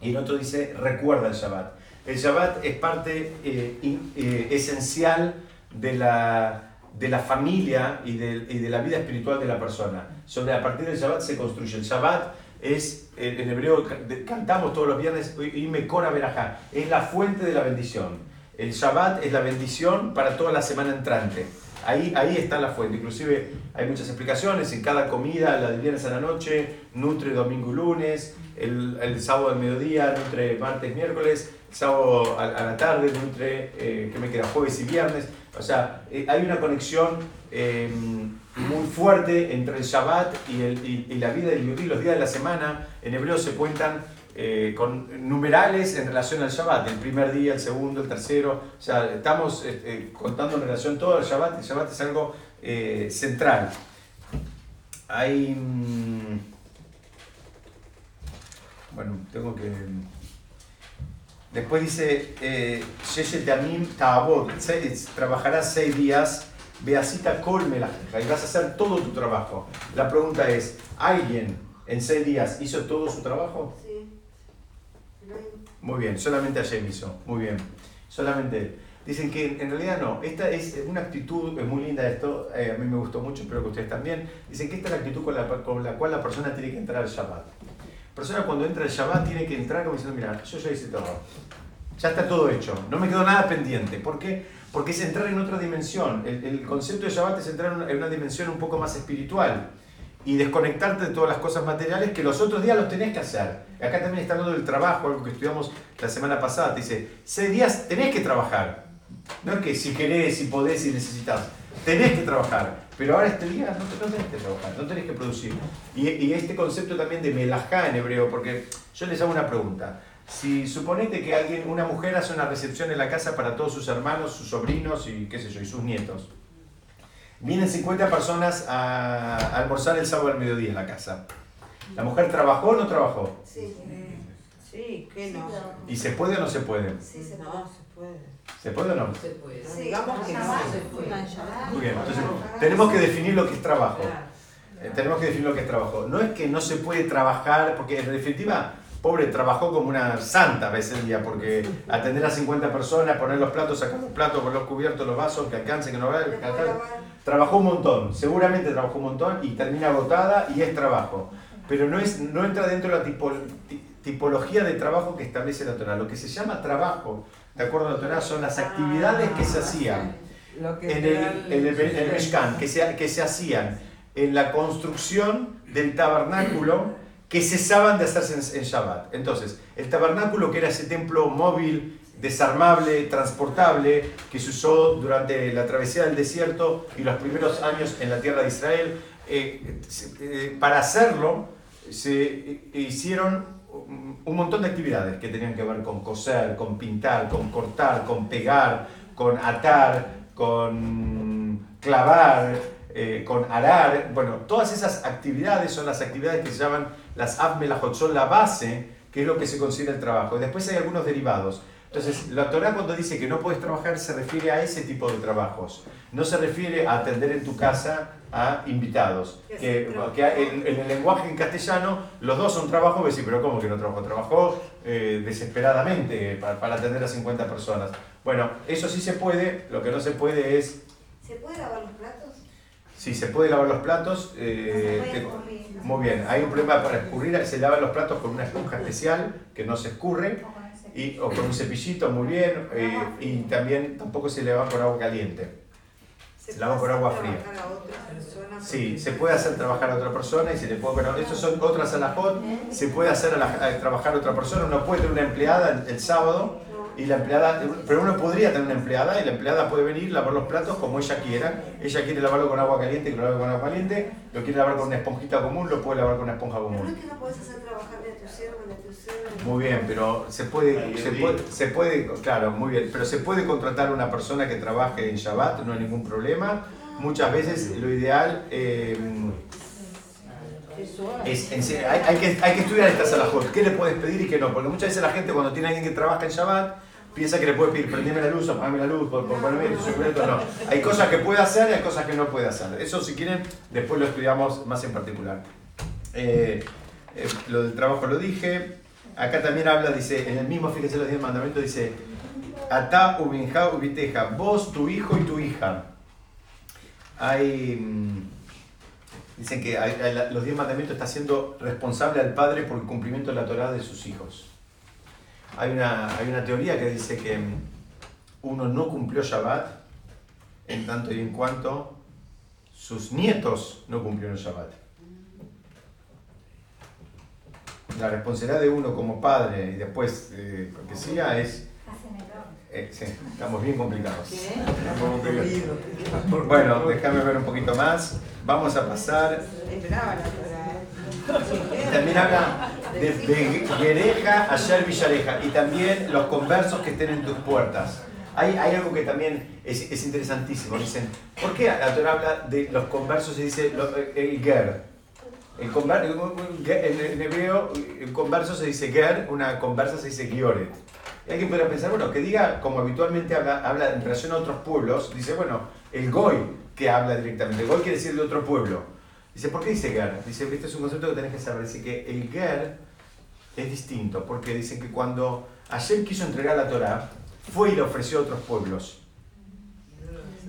y en otro dice recuerda el Shabbat. El Shabbat es parte eh, in- eh, esencial de la, de la familia y de, y de la vida espiritual de la persona. Sobre a partir del Shabbat se construye. El Shabbat es, en hebreo ca- de- cantamos todos los viernes, me cora verajá, es la fuente de la bendición. El Shabbat es la bendición para toda la semana entrante. Ahí, ahí está la fuente. Inclusive hay muchas explicaciones. En cada comida, la del viernes a la noche, nutre domingo y lunes. El, el sábado al mediodía, nutre martes, miércoles. El sábado a, la tarde, nutre, eh, que me queda jueves y viernes. O sea, eh, hay una conexión eh, muy fuerte entre el Shabbat y, el- y- y la vida del Yudí. Los días de la semana en hebreo se cuentan eh, con numerales en relación al Shabbat, el primer día, el segundo, el tercero, o sea, estamos eh, eh, contando en relación todo al Shabbat, el Shabbat es algo eh, central. Hay... mm, Bueno, tengo que... Después dice, eh, Sheshet Yamim Ta'abod, seis- trabajarás seis días, Beasita Kol Melajija, y vas a hacer todo tu trabajo. La pregunta es, ¿alguien en seis días hizo todo su trabajo? Sí. Muy bien, solamente Hashem hizo. Muy bien. Solamente él. Dicen que en realidad no. Esta es una actitud, es muy linda esto, eh, a mí me gustó mucho, espero que ustedes también. Dicen que esta es la actitud con la, con la cual la persona tiene que entrar al Shabbat. La persona cuando entra al Shabbat tiene que entrar como diciendo, mira, yo ya hice todo. Ya está todo hecho. No me quedó nada pendiente. ¿Por qué? Porque es entrar en otra dimensión. El, el concepto de Shabbat es entrar en una, en una dimensión un poco más espiritual y desconectarte de todas las cosas materiales que los otros días los tenés que hacer. Acá también está hablando del trabajo, algo que estudiamos la semana pasada. Te dice, seis días tenés que trabajar. No es que si querés, si podés, si necesitas. Tenés que trabajar. Pero ahora este día no, no tenés que trabajar, no tenés que producir. Y, y este concepto también de melajá en hebreo, porque yo les hago una pregunta. Si suponete que alguien, una mujer hace una recepción en la casa para todos sus hermanos, sus sobrinos y qué sé yo, y sus nietos. Vienen 50 personas a almorzar el sábado al mediodía en la casa. ¿La mujer trabajó o no trabajó? Sí. Sí, que no. ¿Y se puede o no se puede? Sí, se No, puede. se puede. ¿Se puede o no? Se puede. Sí, Digamos que no se puede. Muy bien, entonces tenemos que definir lo que es trabajo. Eh, tenemos que definir lo que es trabajo. No es que no se puede trabajar, porque en definitiva, pobre, trabajó como una santa a veces el día, porque atender a 50 personas, poner los platos, sacar los platos, poner los cubiertos, los vasos, que alcance, que no vaya, que Después alcance. lavar. Trabajó un montón, seguramente trabajó un montón y termina agotada y es trabajo. Pero no, es, no entra dentro de la tipo- ti- tipología de trabajo que establece la Torah. Lo que se llama trabajo, de acuerdo a la Torah, son las actividades que se hacían en el, en el, en el Mishkan, que se, que se hacían en la construcción del tabernáculo que cesaban de hacerse en, Shabbat. Entonces, el tabernáculo, que era ese templo móvil, desarmable, transportable, que se usó durante la travesía del desierto y los primeros años en la tierra de Israel, eh, eh, para hacerlo se hicieron un montón de actividades que tenían que ver con coser, con pintar, con cortar, con pegar, con atar, con clavar, eh, con arar. Bueno, todas esas actividades son las actividades que se llaman las abmelajot, son la base, que es lo que se considera el trabajo. Después hay algunos derivados. Entonces, la Torah cuando dice que no puedes trabajar se refiere a ese tipo de trabajos. No se refiere a atender en tu casa a invitados. Que, que en, en, el lenguaje en castellano los dos son trabajos, decir, pero ¿cómo que no trabajo? Trabajó eh, desesperadamente para, para, atender a 50 personas. Bueno, eso sí se puede, lo que no se puede es... ¿Se puede lavar los platos? Sí, se puede lavar los platos. Eh, no se te, muy bien, hay un problema para escurrir, se lavan los platos con una esponja especial que no se escurre. Y, o con un cepillito, muy bien, eh, y también tampoco se lava con agua caliente. Se, lava con agua fría. Sí, se puede hacer trabajar a otra persona y se le puede, pero estos son otras alajot, se puede hacer a la, a trabajar a otra persona, uno puede tener una empleada el, el, sábado y la empleada, pero uno podría tener una empleada y la empleada puede venir, lavar los platos como ella quiera, ella quiere lavarlo con agua caliente, que lo lave con agua caliente, lo quiere lavar con una esponjita común, lo puede lavar con una esponja común. Pero no es que no puedes hacer trabajar de tu siervo, de tu siervo. Muy bien, pero se puede, se puede, se puede, claro, muy bien, pero se puede contratar a una persona que trabaje en Shabbat, no hay ningún problema. Muchas veces lo ideal eh, hay, que, hay que estudiar estas alajot, qué le puedes pedir y qué no, porque muchas veces la gente cuando tiene a alguien que trabaja en Shabbat piensa que le puede pedir prendeme la luz, apagame la luz, por, por ponerme el secreto, no. Hay cosas que puede hacer y hay cosas que no puede hacer. Eso si quieren, después lo estudiamos más en particular. Eh, eh, lo del trabajo lo dije. Acá también habla, dice, en el mismo, fíjense los 10 mandamientos, dice, Ata ubinja ubiteja, vos, tu hijo y tu hija. Hay, dicen que los 10 mandamientos está siendo responsable al padre por el cumplimiento de la Torah de sus hijos. Hay una, hay una teoría que dice que uno no cumplió Shabbat en tanto y en cuanto sus nietos no cumplieron Shabbat. La responsabilidad de uno como padre y después eh, que siga es... Eh, sí, estamos bien complicados. Bueno, déjame ver un poquito más. Vamos a pasar. También habla de Gereja, Ayer Villareja y también los conversos que estén en tus puertas. Hay, hay algo que también es, es, interesantísimo. Dicen, ¿por qué la Torah habla de los conversos y dice el Ger? El conver, en, en, hebreo, el converso se dice Ger, una conversa se dice Gioret. Alguien podría pensar, bueno, que diga, como habitualmente habla, habla en relación a otros pueblos, dice, bueno, el Goy que habla directamente. El Goy quiere decir de otro pueblo. Dice, ¿por qué dice Ger? Dice, este es un concepto que tenés que saber. Dice que el Ger es distinto, porque dice que cuando Hashem quiso entregar la Torah, fue y le ofreció a otros pueblos.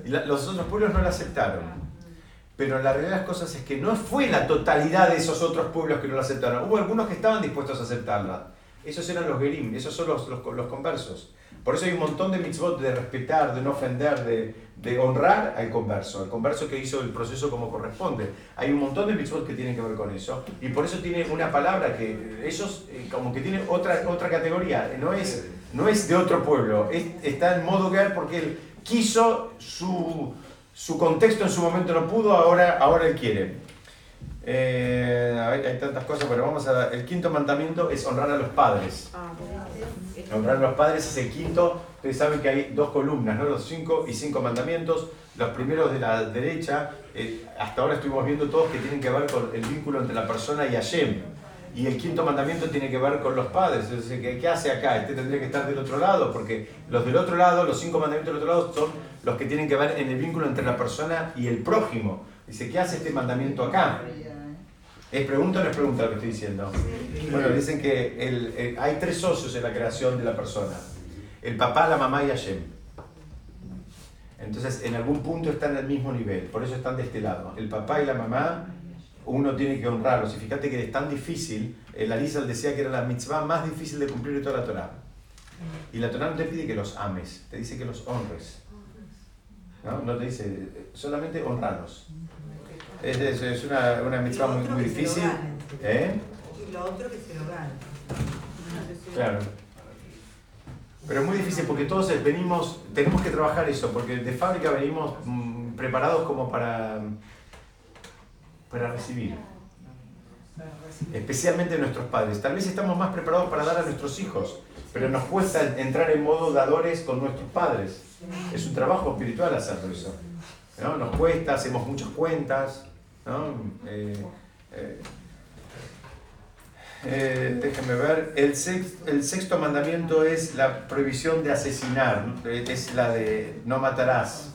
Y la, los otros pueblos no la aceptaron. Pero la realidad de las cosas es que no fue la totalidad de esos otros pueblos que no la aceptaron. Hubo algunos que estaban dispuestos a aceptarla. Esos eran los Gerim, esos son los, los, conversos. Por eso hay un montón de mitzvot de respetar, de no ofender, de, de honrar al converso, al converso que hizo el proceso como corresponde. Hay un montón de mitzvot que tienen que ver con eso. Y por eso tiene una palabra que ellos eh, como que tienen otra, otra categoría. No es, no es de otro pueblo, es, está en modo guerra porque él quiso, su, su contexto en su momento no pudo, ahora, ahora él quiere. Eh, hay, hay, tantas cosas, pero vamos a El quinto mandamiento es honrar a los padres. Honrar a los padres es el quinto. Ustedes saben que hay dos columnas, ¿no? Los cinco y cinco mandamientos. Los primeros de la derecha, eh, hasta ahora estuvimos viendo todos que tienen que ver con el vínculo entre la persona y Hashem. Y el quinto mandamiento tiene que ver con los padres. Entonces, ¿qué, ¿qué, hace acá? Este tendría que estar del otro lado, porque los del otro lado, los cinco mandamientos del otro lado, son los que tienen que ver en el vínculo entre la persona y el prójimo. Dice, ¿qué hace este mandamiento acá? ¿Es pregunta o no es pregunta lo que estoy diciendo? Bueno, dicen que el, el, hay tres socios en la creación de la persona. El papá, la mamá y Hashem. Entonces, en algún punto están al mismo nivel. Por eso están de este lado. El papá y la mamá, uno tiene que honrarlos. Y fíjate que es tan difícil. El Arizal decía que era la mitzvah más difícil de cumplir de toda la Torah. Y la Torah no te pide que los ames, te dice que los honres. ¿No? No te dice, solamente honrarlos. Es, es, es una, una mitzvah muy, muy difícil. ¿Eh? Y lo otro que se lo ganen. Claro. Pero es muy difícil porque todos venimos, tenemos que trabajar eso, porque de fábrica venimos mmm, preparados como para, para recibir. especialmente nuestros padres. Tal vez estamos más preparados para dar a nuestros hijos, pero nos cuesta entrar en modo dadores con nuestros padres. Es un trabajo espiritual hacerlo eso. ¿no? Nos cuesta, hacemos muchas cuentas. ¿No? Eh, eh, eh, déjenme ver, el sexto, el sexto mandamiento es la prohibición de asesinar, ¿no? es la de no matarás.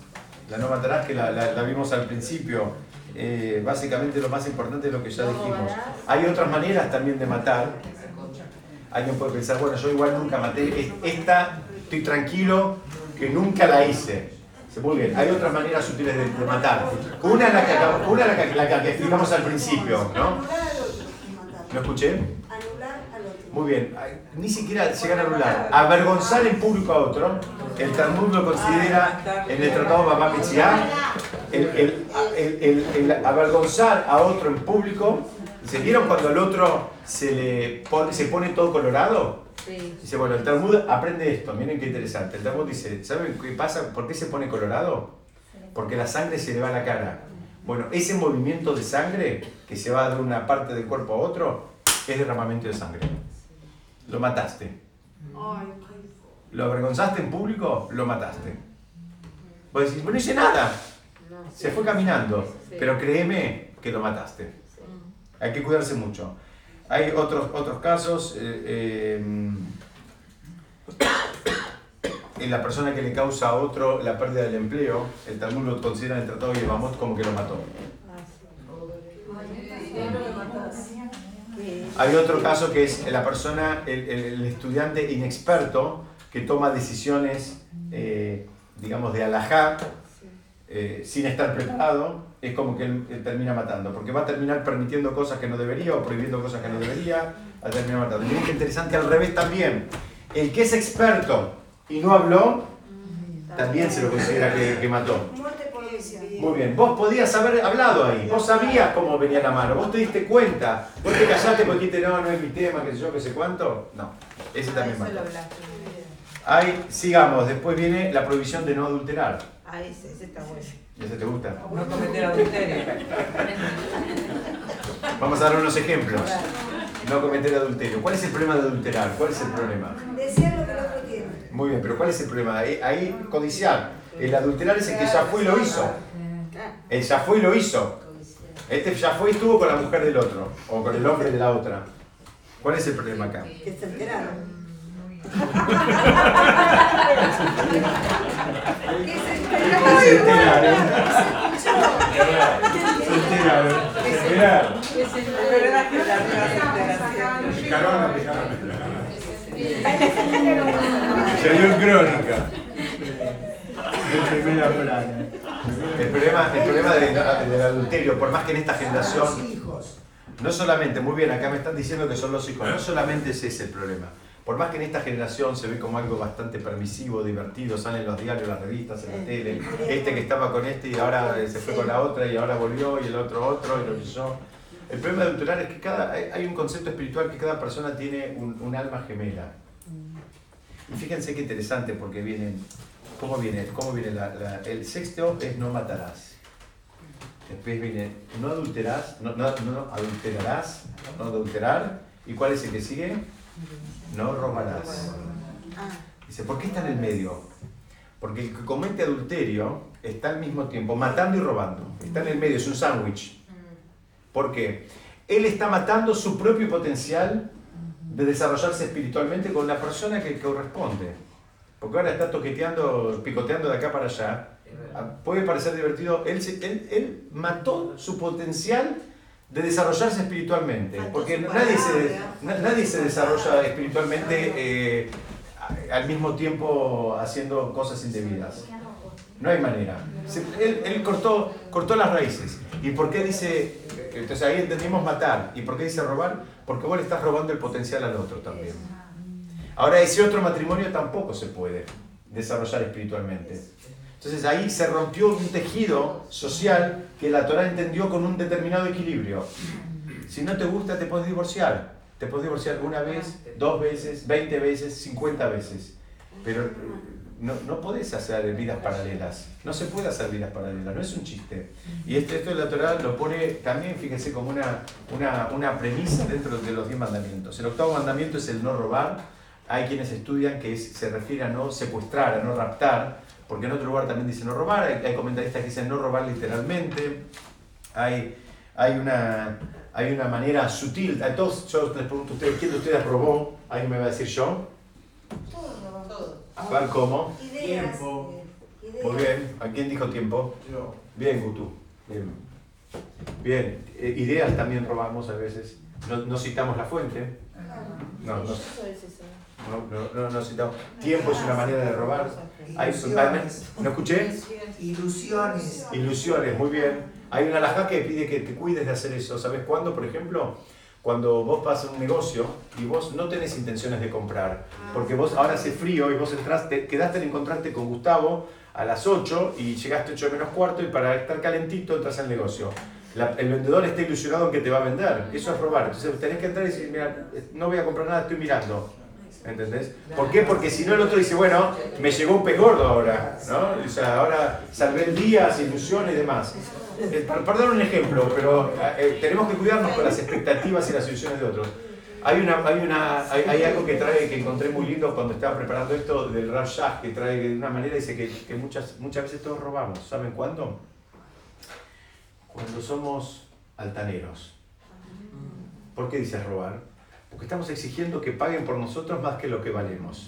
La no matarás que la, la- la vimos al principio. Eh, básicamente lo más importante es lo que ya dijimos. Hay otras maneras también de matar. Alguien puede pensar, bueno, yo igual nunca maté. Es- Esta, estoy tranquilo que nunca la hice. Muy bien, hay otras maneras sutiles de, de matar. Una es la que, una la que, la que explicamos al principio, ¿no? ¿Lo escuché? Muy bien, ni siquiera llegar a anular. Avergonzar en público a otro, el Talmud lo considera en el Tratado el, el, el- el- el avergonzar a otro en público. ¿Se vieron cuando al otro se le pone, se pone todo colorado? Sí. Dice, bueno, el Talmud aprende esto, miren qué interesante. El Talmud dice, ¿saben qué pasa? ¿Por qué se pone colorado? Porque la sangre se le va a la cara. Bueno, ese movimiento de sangre que se va de una parte del cuerpo a otro es derramamiento de sangre. Lo mataste. Lo avergonzaste en público, lo mataste. Vos decís, bueno, no hice nada. Se fue caminando. Pero créeme que lo mataste. Hay que cuidarse mucho. Hay otros, otros casos. eh, eh, en la persona que le causa a otro la pérdida del empleo, el Talmud lo considera en el Tratado de Yevamot como que lo mató. Hay otro caso que es la persona, el, el- estudiante inexperto que toma decisiones, eh, digamos, de alajá, eh, sin estar preparado, es como que él, él termina matando, porque va a terminar permitiendo cosas que no debería o prohibiendo cosas que no debería, a terminar matando. Y miren qué interesante al revés también. El que es experto y no habló, también se lo considera que, que mató. Muerte por omisión. Muy bien, vos podías haber hablado ahí, vos sabías cómo venía la mano, vos te diste cuenta, vos te callaste porque dijiste, no, no es mi tema, qué sé yo, qué sé cuánto. No, ese también mató. Ahí, sigamos, después viene la prohibición de no adulterar. Ah, ese, ese está bueno. ¿Ese te gusta? No cometer adulterio. Vamos a dar unos ejemplos. No cometer adulterio. ¿Cuál es el problema de adulterar? ¿Cuál es el problema? Desear lo que el otro tiene. Muy bien, pero ¿cuál es el problema? Ahí, ahí codiciar. El adulterar es el que ya fue y lo hizo. El ya fue y lo hizo. Este ya fue y estuvo con la mujer del otro, o con el hombre de la otra. ¿Cuál es el problema acá? Que se enteraron. Se enteraron. Dio en crónica. El problema, el problema de- del adulterio, por más que en esta generación, no solamente, muy bien, acá me están diciendo que son los hijos, no solamente ese es el problema. Por más que en esta generación se ve como algo bastante permisivo, divertido, salen los diarios, las revistas, en la tele, este que estaba con este y ahora se fue con la otra y ahora volvió y el otro otro y lo que yo. El problema de adulterar es que cada, hay un concepto espiritual que cada persona tiene un, un alma gemela. Y fíjense qué interesante porque viene, ¿cómo viene? ¿Cómo viene la- la- el sexto es no matarás. Después viene no adulterás, no, no, no adulterarás, no adulterar. ¿Y cuál es el que sigue? No robarás. Dice, ¿por qué está en el medio? Porque el que comete adulterio está al mismo tiempo matando y robando. Está en el medio, es un sándwich. ¿Por qué? Él está matando su propio potencial de desarrollarse espiritualmente con la persona que corresponde. Porque ahora está toqueteando, picoteando de acá para allá. Ah, Puede parecer divertido. Él, él, él mató su potencial de desarrollarse espiritualmente. Porque nadie se, nadie se desarrolla espiritualmente eh, al mismo tiempo haciendo cosas indebidas. No hay manera. Se- él él cortó, cortó las raíces. ¿Y por qué dice, entonces ahí entendimos matar? ¿Y por qué dice robar? Porque vos le estás robando el potencial al otro también. Ahora, ese otro matrimonio tampoco se puede desarrollar espiritualmente. Entonces ahí se rompió un tejido social que la Torah entendió con un determinado equilibrio. Si no te gusta, te puedes divorciar. Te puedes divorciar una vez, dos veces, veinte veces, cincuenta veces. Pero eh, no, no podés hacer vidas paralelas. No se puede hacer vidas paralelas, no es un chiste. Y este, esto de la Torah lo pone también, fíjense, como una, una, una premisa dentro de los diez mandamientos. El octavo mandamiento es el no robar. Hay quienes estudian que se refiere a no secuestrar, a no raptar, porque en otro lugar también dice no robar. Hay, hay comentaristas que dicen no robar literalmente. Hay, hay, una, hay una manera sutil. A todos, yo les pregunto a ustedes, ¿quién de ustedes robó? ¿Alguien me va a decir yo? Todo robamos. Todo. A ver cómo. Ideas. Tiempo. ideas. Muy bien. ¿A quién dijo tiempo? Yo. Bien, Gutu. Bien. Bien. Eh, ideas también robamos a veces. No, no citamos la fuente. No, no, Eso es eso. No, no, no, no citamos. Tiempo es una manera de robar. Hay, Ilusiones. ¿No escuché? Ilusiones. Ilusiones, muy bien. Hay una alajá que pide que te cuides de hacer eso. ¿Sabes cuándo, por ejemplo? Cuando vos vas a un negocio y vos no tenés intenciones de comprar, porque vos ahora hace frío y vos entraste, quedaste en encontrarte con Gustavo a las 8 y llegaste 8 menos cuarto y para estar calentito entras al negocio. La- el vendedor está ilusionado en que te va a vender. Eso es robar. Entonces tenés que entrar y decir, mira, no voy a comprar nada, estoy mirando. ¿Entendés? ¿Por qué? Porque si no el otro dice, bueno, me llegó un pez gordo ahora, ¿no? O sea, ahora salvé el día, se y demás. Eh, dar un ejemplo, pero eh, tenemos que cuidarnos con las expectativas y las ilusiones de otros. Hay, una, hay, una, hay, hay algo que trae, que encontré muy lindo cuando estaba preparando esto del Shach, que trae de una manera, dice que, que muchas, muchas veces todos robamos. ¿Saben cuándo? Cuando somos altaneros. ¿Por qué dices robar? Porque estamos exigiendo que paguen por nosotros más que lo que valemos.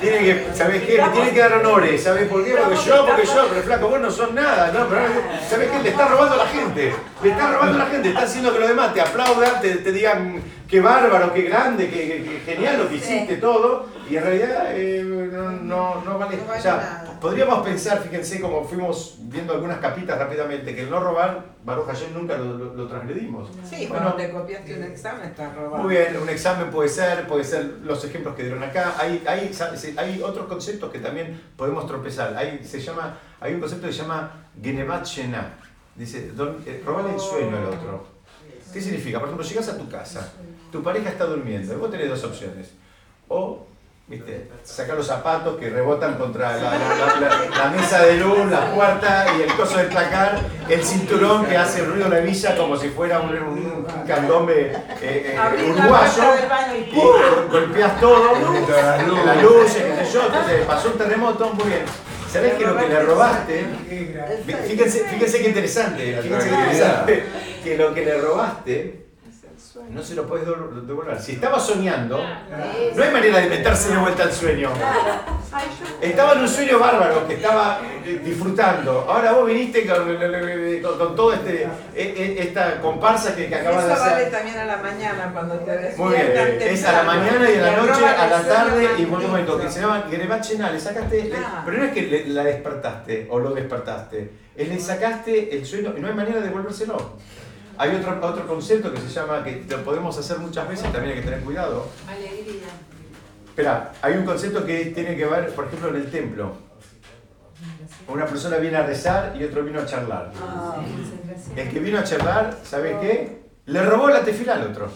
Tiene que, ¿Sabes qué? Me tiene que dar honores. ¿Sabes por qué? Porque yo, porque yo, pero flaco, vos no son nada. No, pero ¿sabes qué? Le está robando a la gente. Le está robando a la gente. Está haciendo que los demás te aplaudan, te, te digan qué bárbaro, qué grande, qué, qué- qué genial lo que hiciste, todo. Y en realidad eh, no, no, no vale. O sea. Podríamos pensar, fíjense, como fuimos viendo algunas capitas rápidamente, que el no robar, Baruch Hashem nunca lo, lo, lo transgredimos. Sí, Bueno, cuando te copiaste un examen estás robando. muy bien, un examen puede ser, puede ser los ejemplos que dieron acá. Hay, hay, hay otros conceptos que también podemos tropezar. Hay, se llama, hay un concepto que se llama Genevat Shena. Dice, don, eh, robarle el sueño al otro. ¿Qué significa? Por ejemplo, llegas a tu casa, tu pareja está durmiendo y vos tenés dos opciones. O, viste, sacar los zapatos que rebotan contra la, la- la- la- la [LAUGHS] mesa de luz, la puerta y el coso del placar, el cinturón que hace el ruido de villa como si fuera un, un, un candombe eh, eh, la uruguayo. y y gol- golpeas todo, la la luz, qué sé yo, entonces pasó un terremoto, muy bien. ¿Sabés que lo que le robaste? Fíjense, fíjense qué interesante, fíjense qué interesante, que lo que le robaste no se lo puedes devolver. Si estaba soñando, no hay manera de meterse de vuelta al sueño. Estaba en un sueño bárbaro que estaba eh, disfrutando. Ahora vos viniste con, con, con toda este, eh, eh, esta comparsa que, que acabas de Eso vale hacer. también a la mañana cuando te despiertas. Muy bien, es a la mañana y a la noche, a la tarde y momento que se llama Gerebat Chena, le sacaste, le- pero no es que le- la despertaste o lo despertaste, es le sacaste el sueño y no hay manera de devolvérselo. Hay otro, otro concepto que se llama, que lo podemos hacer muchas veces, también hay que tener cuidado. Alegría. Espera, hay un concepto que tiene que ver, por ejemplo, en el templo. Una persona viene a rezar y otro vino a charlar. El que vino a charlar, ¿sabe qué? Le robó la tefila al otro.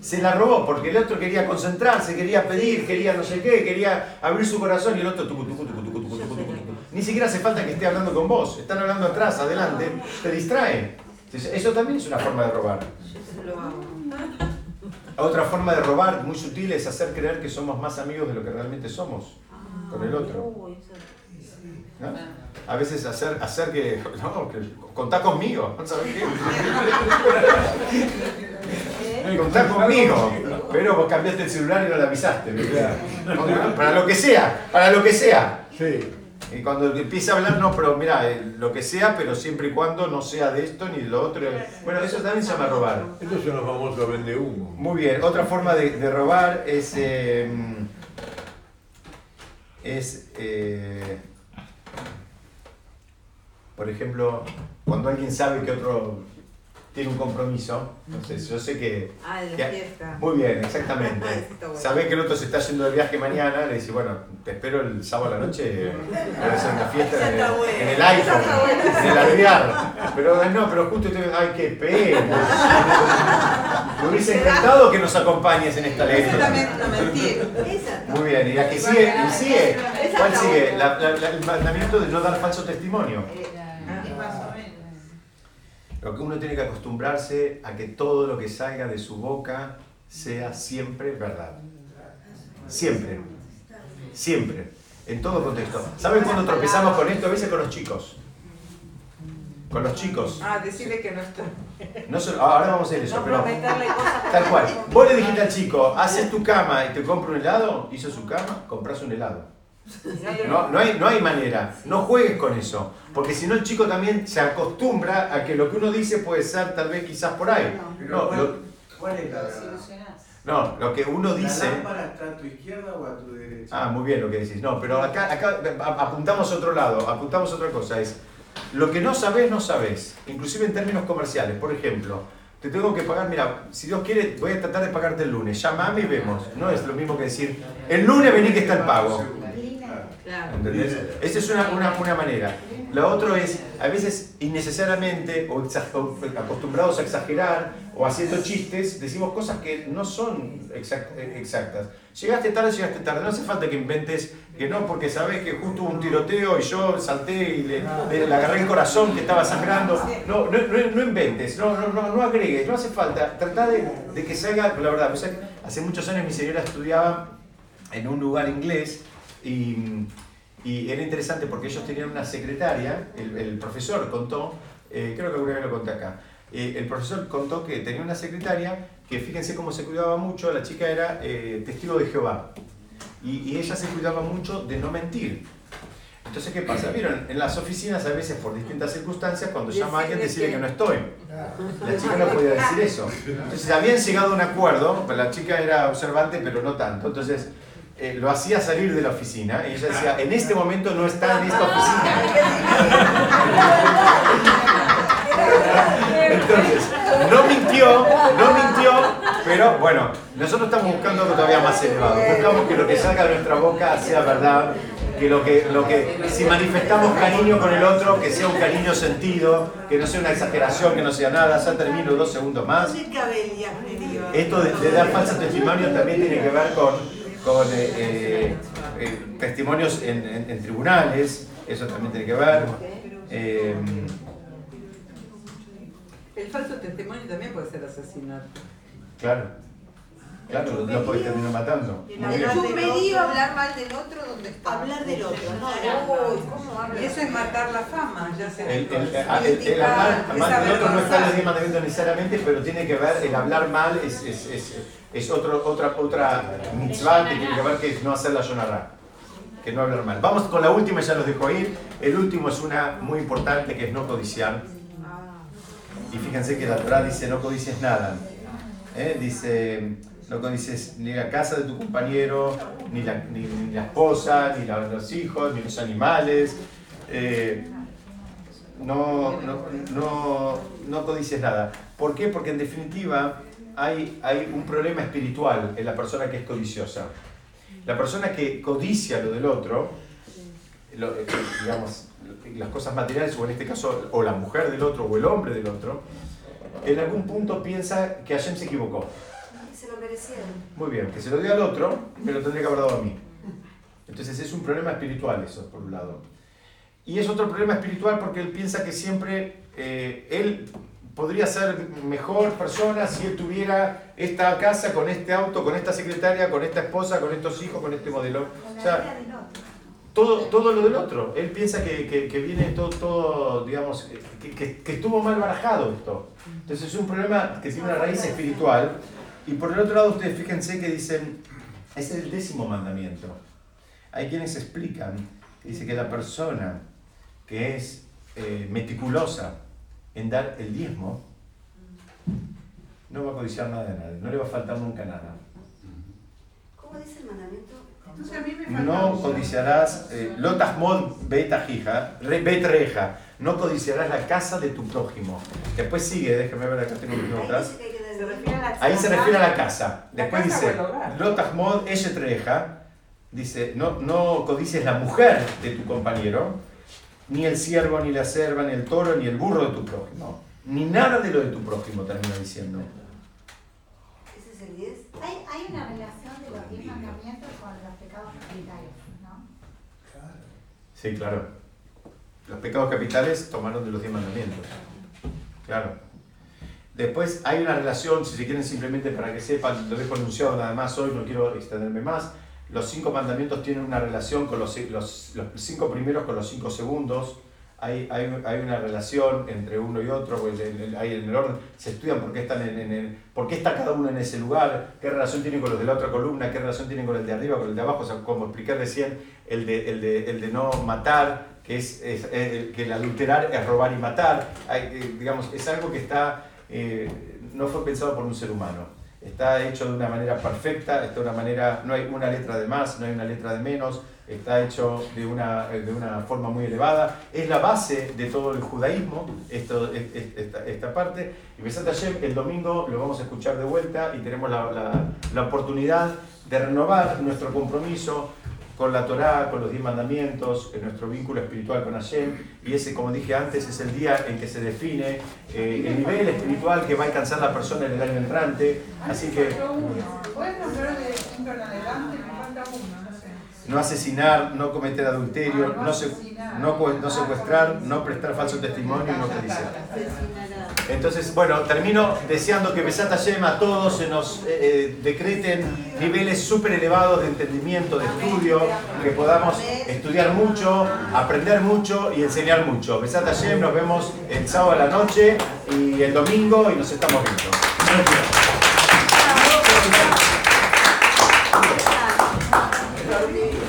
Se la robó porque el otro quería concentrarse, quería pedir, quería no sé qué, quería abrir su corazón y el otro tucu, tucu, tucu, tucu, tucu, tucu, tucu, tucu. Ni siquiera hace falta que esté hablando con vos, están hablando atrás, adelante, te distraen. Entonces, Eso también es una forma de robar. Otra forma de robar muy sutil es hacer creer que somos más amigos de lo que realmente somos con el otro. ¿no? A veces hacer, hacer que, no, que contá conmigo, ¿sabes qué? Contá conmigo, pero vos cambiaste el celular y no le avisaste. Para lo que sea, para lo que sea. Sí. Y cuando empieza a hablar, no, pero mira, eh, lo que sea, pero siempre y cuando no sea de esto ni de lo otro. Bueno, eso también se llama robar. Estos son los famosos vende humo. Muy bien, otra forma de, de robar es. eh, es. eh, por ejemplo, cuando alguien sabe que otro tiene un compromiso, entonces yo sé que. Ah, de que- la fiesta. Muy bien, exactamente. [LAUGHS] Bueno. Sabés que el otro se está yendo de viaje mañana, le dice, bueno, te espero el sábado a la noche, voy a hacer una fiesta [LAUGHS] en el, en el iPhone, en el alvear. Pero no, pero justo te ay, qué pena. Me hubiese encantado que nos acompañes en esta lectura. Muy bien, y la que sigue, y sigue. ¿Cuál sigue? La- la- la- el mandamiento de no dar falso testimonio. Lo que uno tiene que acostumbrarse a que todo lo que salga de su boca sea siempre verdad. Siempre. Siempre. En todo contexto. ¿Saben cuándo tropezamos con esto? A veces con los chicos. Con los chicos. Ah, decirle que no está. No solo- ahora vamos a hacer eso, No pero cosas tal cual. Vos le dijiste al chico, haces tu cama y te compro un helado, hizo su cama, compras un helado. No, no, hay, no hay manera, no juegues con eso, porque si no el chico también se acostumbra a que lo que uno dice puede ser tal vez quizás por ahí. No, ¿cuál, lo, cuál es la no, lo que uno dice... ¿La lámpara está a tu izquierda o a tu derecha? Ah, muy bien lo que decís. No, pero acá, acá apuntamos a otro lado, apuntamos a otra cosa. Es lo que no sabés, no sabés. Inclusive en términos comerciales. Por ejemplo, te tengo que pagar, mira, si Dios quiere, voy a tratar de pagarte el lunes. Llamame y vemos. No es lo mismo que decir, el lunes vení que está el pago. ¿Entendés? Esa es una, una, una manera. Lo otro es, a veces innecesariamente o, o acostumbrados a exagerar o haciendo chistes, decimos cosas que no son exact- exactas. Llegaste tarde, llegaste tarde. No hace falta que inventes que no, porque sabes que justo hubo un tiroteo y yo salté y le, le- le agarré el corazón que estaba sangrando. No, no, no, no inventes, no, no, no, no agregues, no hace falta. Trata de, de que salga, la verdad, pues, hace muchos años mi señora estudiaba en un lugar inglés y, y era interesante porque ellos tenían una secretaria, el, el profesor contó, eh, creo que alguna vez lo conté acá, eh, el profesor contó que tenía una secretaria que fíjense cómo se cuidaba mucho, la chica era eh, testigo de Jehová y, y ella se cuidaba mucho de no mentir. Entonces, ¿qué pasa? Vieron, en las oficinas a veces por distintas circunstancias, cuando llama a alguien, decirle que no estoy. La chica no podía decir eso. Entonces, habían llegado a un acuerdo, la chica era observante, pero no tanto. Entonces, eh, lo hacía salir de la oficina y ella decía, en este momento no está en esta oficina. [LAUGHS] Entonces, no mintió, no mintió, pero bueno, nosotros estamos buscando algo todavía más elevado. Buscamos que lo que salga de nuestra boca sea verdad, que lo que, lo que si manifestamos cariño con el otro, que sea un cariño sentido, que no sea una exageración, que no sea nada. Ya termino dos segundos más. Esto de, de dar falsos testimonios también tiene que ver con, con eh, eh, eh, testimonios en, en- en tribunales, eso también tiene que ver. Eh, El falso testimonio también puede ser asesinato. claro, claro, lo, lo podés terminar matando. Chumerío, hablar mal del otro, ¿dónde está? Hablar del otro, no Uy, ¿cómo habla? Y eso es matar la fama, ya se El, el- el- el hablar mal del otro no está en los diez mandamientos necesariamente, pero tiene que ver, el hablar mal es, es, es, es otro, otra, otra mitzvah que tiene que ver que es no hacer la yonarra, que no hablar mal. Vamos con la última, ya los dejo ir. El último es una muy importante que es no codiciar. Y fíjense que la Torah dice no codicies nada. ¿eh? Dice no codicies ni la casa de tu compañero, ni la, ni, ni la esposa, ni la- los hijos, ni los animales. Eh, no, no, no, no codicies nada. ¿Por qué? Porque en definitiva hay, hay un problema espiritual en la persona que es codiciosa. La persona que codicia lo del otro, lo- eh, digamos, las cosas materiales, o en este caso, o la mujer del otro, o el hombre del otro, en algún punto piensa que Hashem se equivocó. Se lo merecieron. Muy bien, que se lo dio al otro, me lo tendría que haber dado a mí. Entonces es un problema espiritual eso, por un lado. Y es otro problema espiritual porque él piensa que siempre eh, él podría ser mejor persona si él tuviera esta casa con este auto, con esta secretaria, con esta esposa, con estos hijos, con este modelo. O sea, todo, todo lo del otro. Él piensa que, que- que viene todo, todo digamos, que- que estuvo mal barajado esto. Entonces es un problema que tiene una raíz espiritual. Y por el otro lado, ustedes fíjense que dicen, es el décimo mandamiento. Hay quienes explican, que dice que la persona que es eh, meticulosa en dar el diezmo, no va a codiciar nada de nadie, no le va a faltar nunca nada. ¿Cómo dice el mandamiento? Entonces a mí me falta No codiciarás, eh, lotasmod betajija, re- betreja, no codiciarás la casa de tu prójimo. Después sigue, déjame ver acá, tengo mis Ahí notas. dice que hay que dar Se el refiere a la Ahí se refiere a la casa. La Después casa o dice, el hogar. Lotahmod Eshetreja, dice, no, no codicies la mujer de tu compañero, ni el siervo, ni la serva, ni el toro, ni el burro de tu prójimo. Ni nada de lo de tu prójimo, termina diciendo. rapidez. Hay, hay una relación de los diez mandamientos con los pecados capitales, ¿no? Sí, claro. Los pecados capitales tomaron de los diez mandamientos. Claro. Después hay una relación, si se quieren simplemente para que sepan, lo dejo anunciado nada más hoy, no quiero extenderme más. Los cinco mandamientos tienen una relación con los, los, los cinco primeros con los cinco segundos. Hay, hay, hay una relación entre uno y otro, pues, en el- el orden, se estudian por qué, están en, en el, por qué está cada uno en ese lugar, qué relación tienen con los de la otra columna, qué relación tienen con el de arriba, con el de abajo, o sea, como expliqué recién, el de, el de, el de no matar, que es, es- es- que el adulterar es robar y matar, Hay, eh, digamos, es algo que está, eh, no fue pensado por un ser humano. Está hecho de una manera perfecta, está de una manera, no hay una letra de más, no hay una letra de menos, está hecho de una, de una forma muy elevada. Es la base de todo el judaísmo, esto, es- es- esta, esta parte. Y Besat Hashem, el domingo lo vamos a escuchar de vuelta y tenemos la, la- la oportunidad de renovar nuestro compromiso con la Torá, con los diez mandamientos, en nuestro vínculo espiritual con Hashem. Y ese, como dije antes, es el día en que se define eh, el nivel espiritual que va a alcanzar la persona en el año entrante. Así que no asesinar, no cometer adulterio, no, se- no, cu- no secuestrar, no prestar falso testimonio y no codiciar. Entonces, bueno, termino deseando que Besat Hashem a todos se nos eh, eh, decreten niveles súper elevados de entendimiento, de estudio, que podamos estudiar mucho, aprender mucho y enseñar mucho. Besat Hashem, nos vemos el sábado a la noche y el domingo y nos estamos viendo. Días.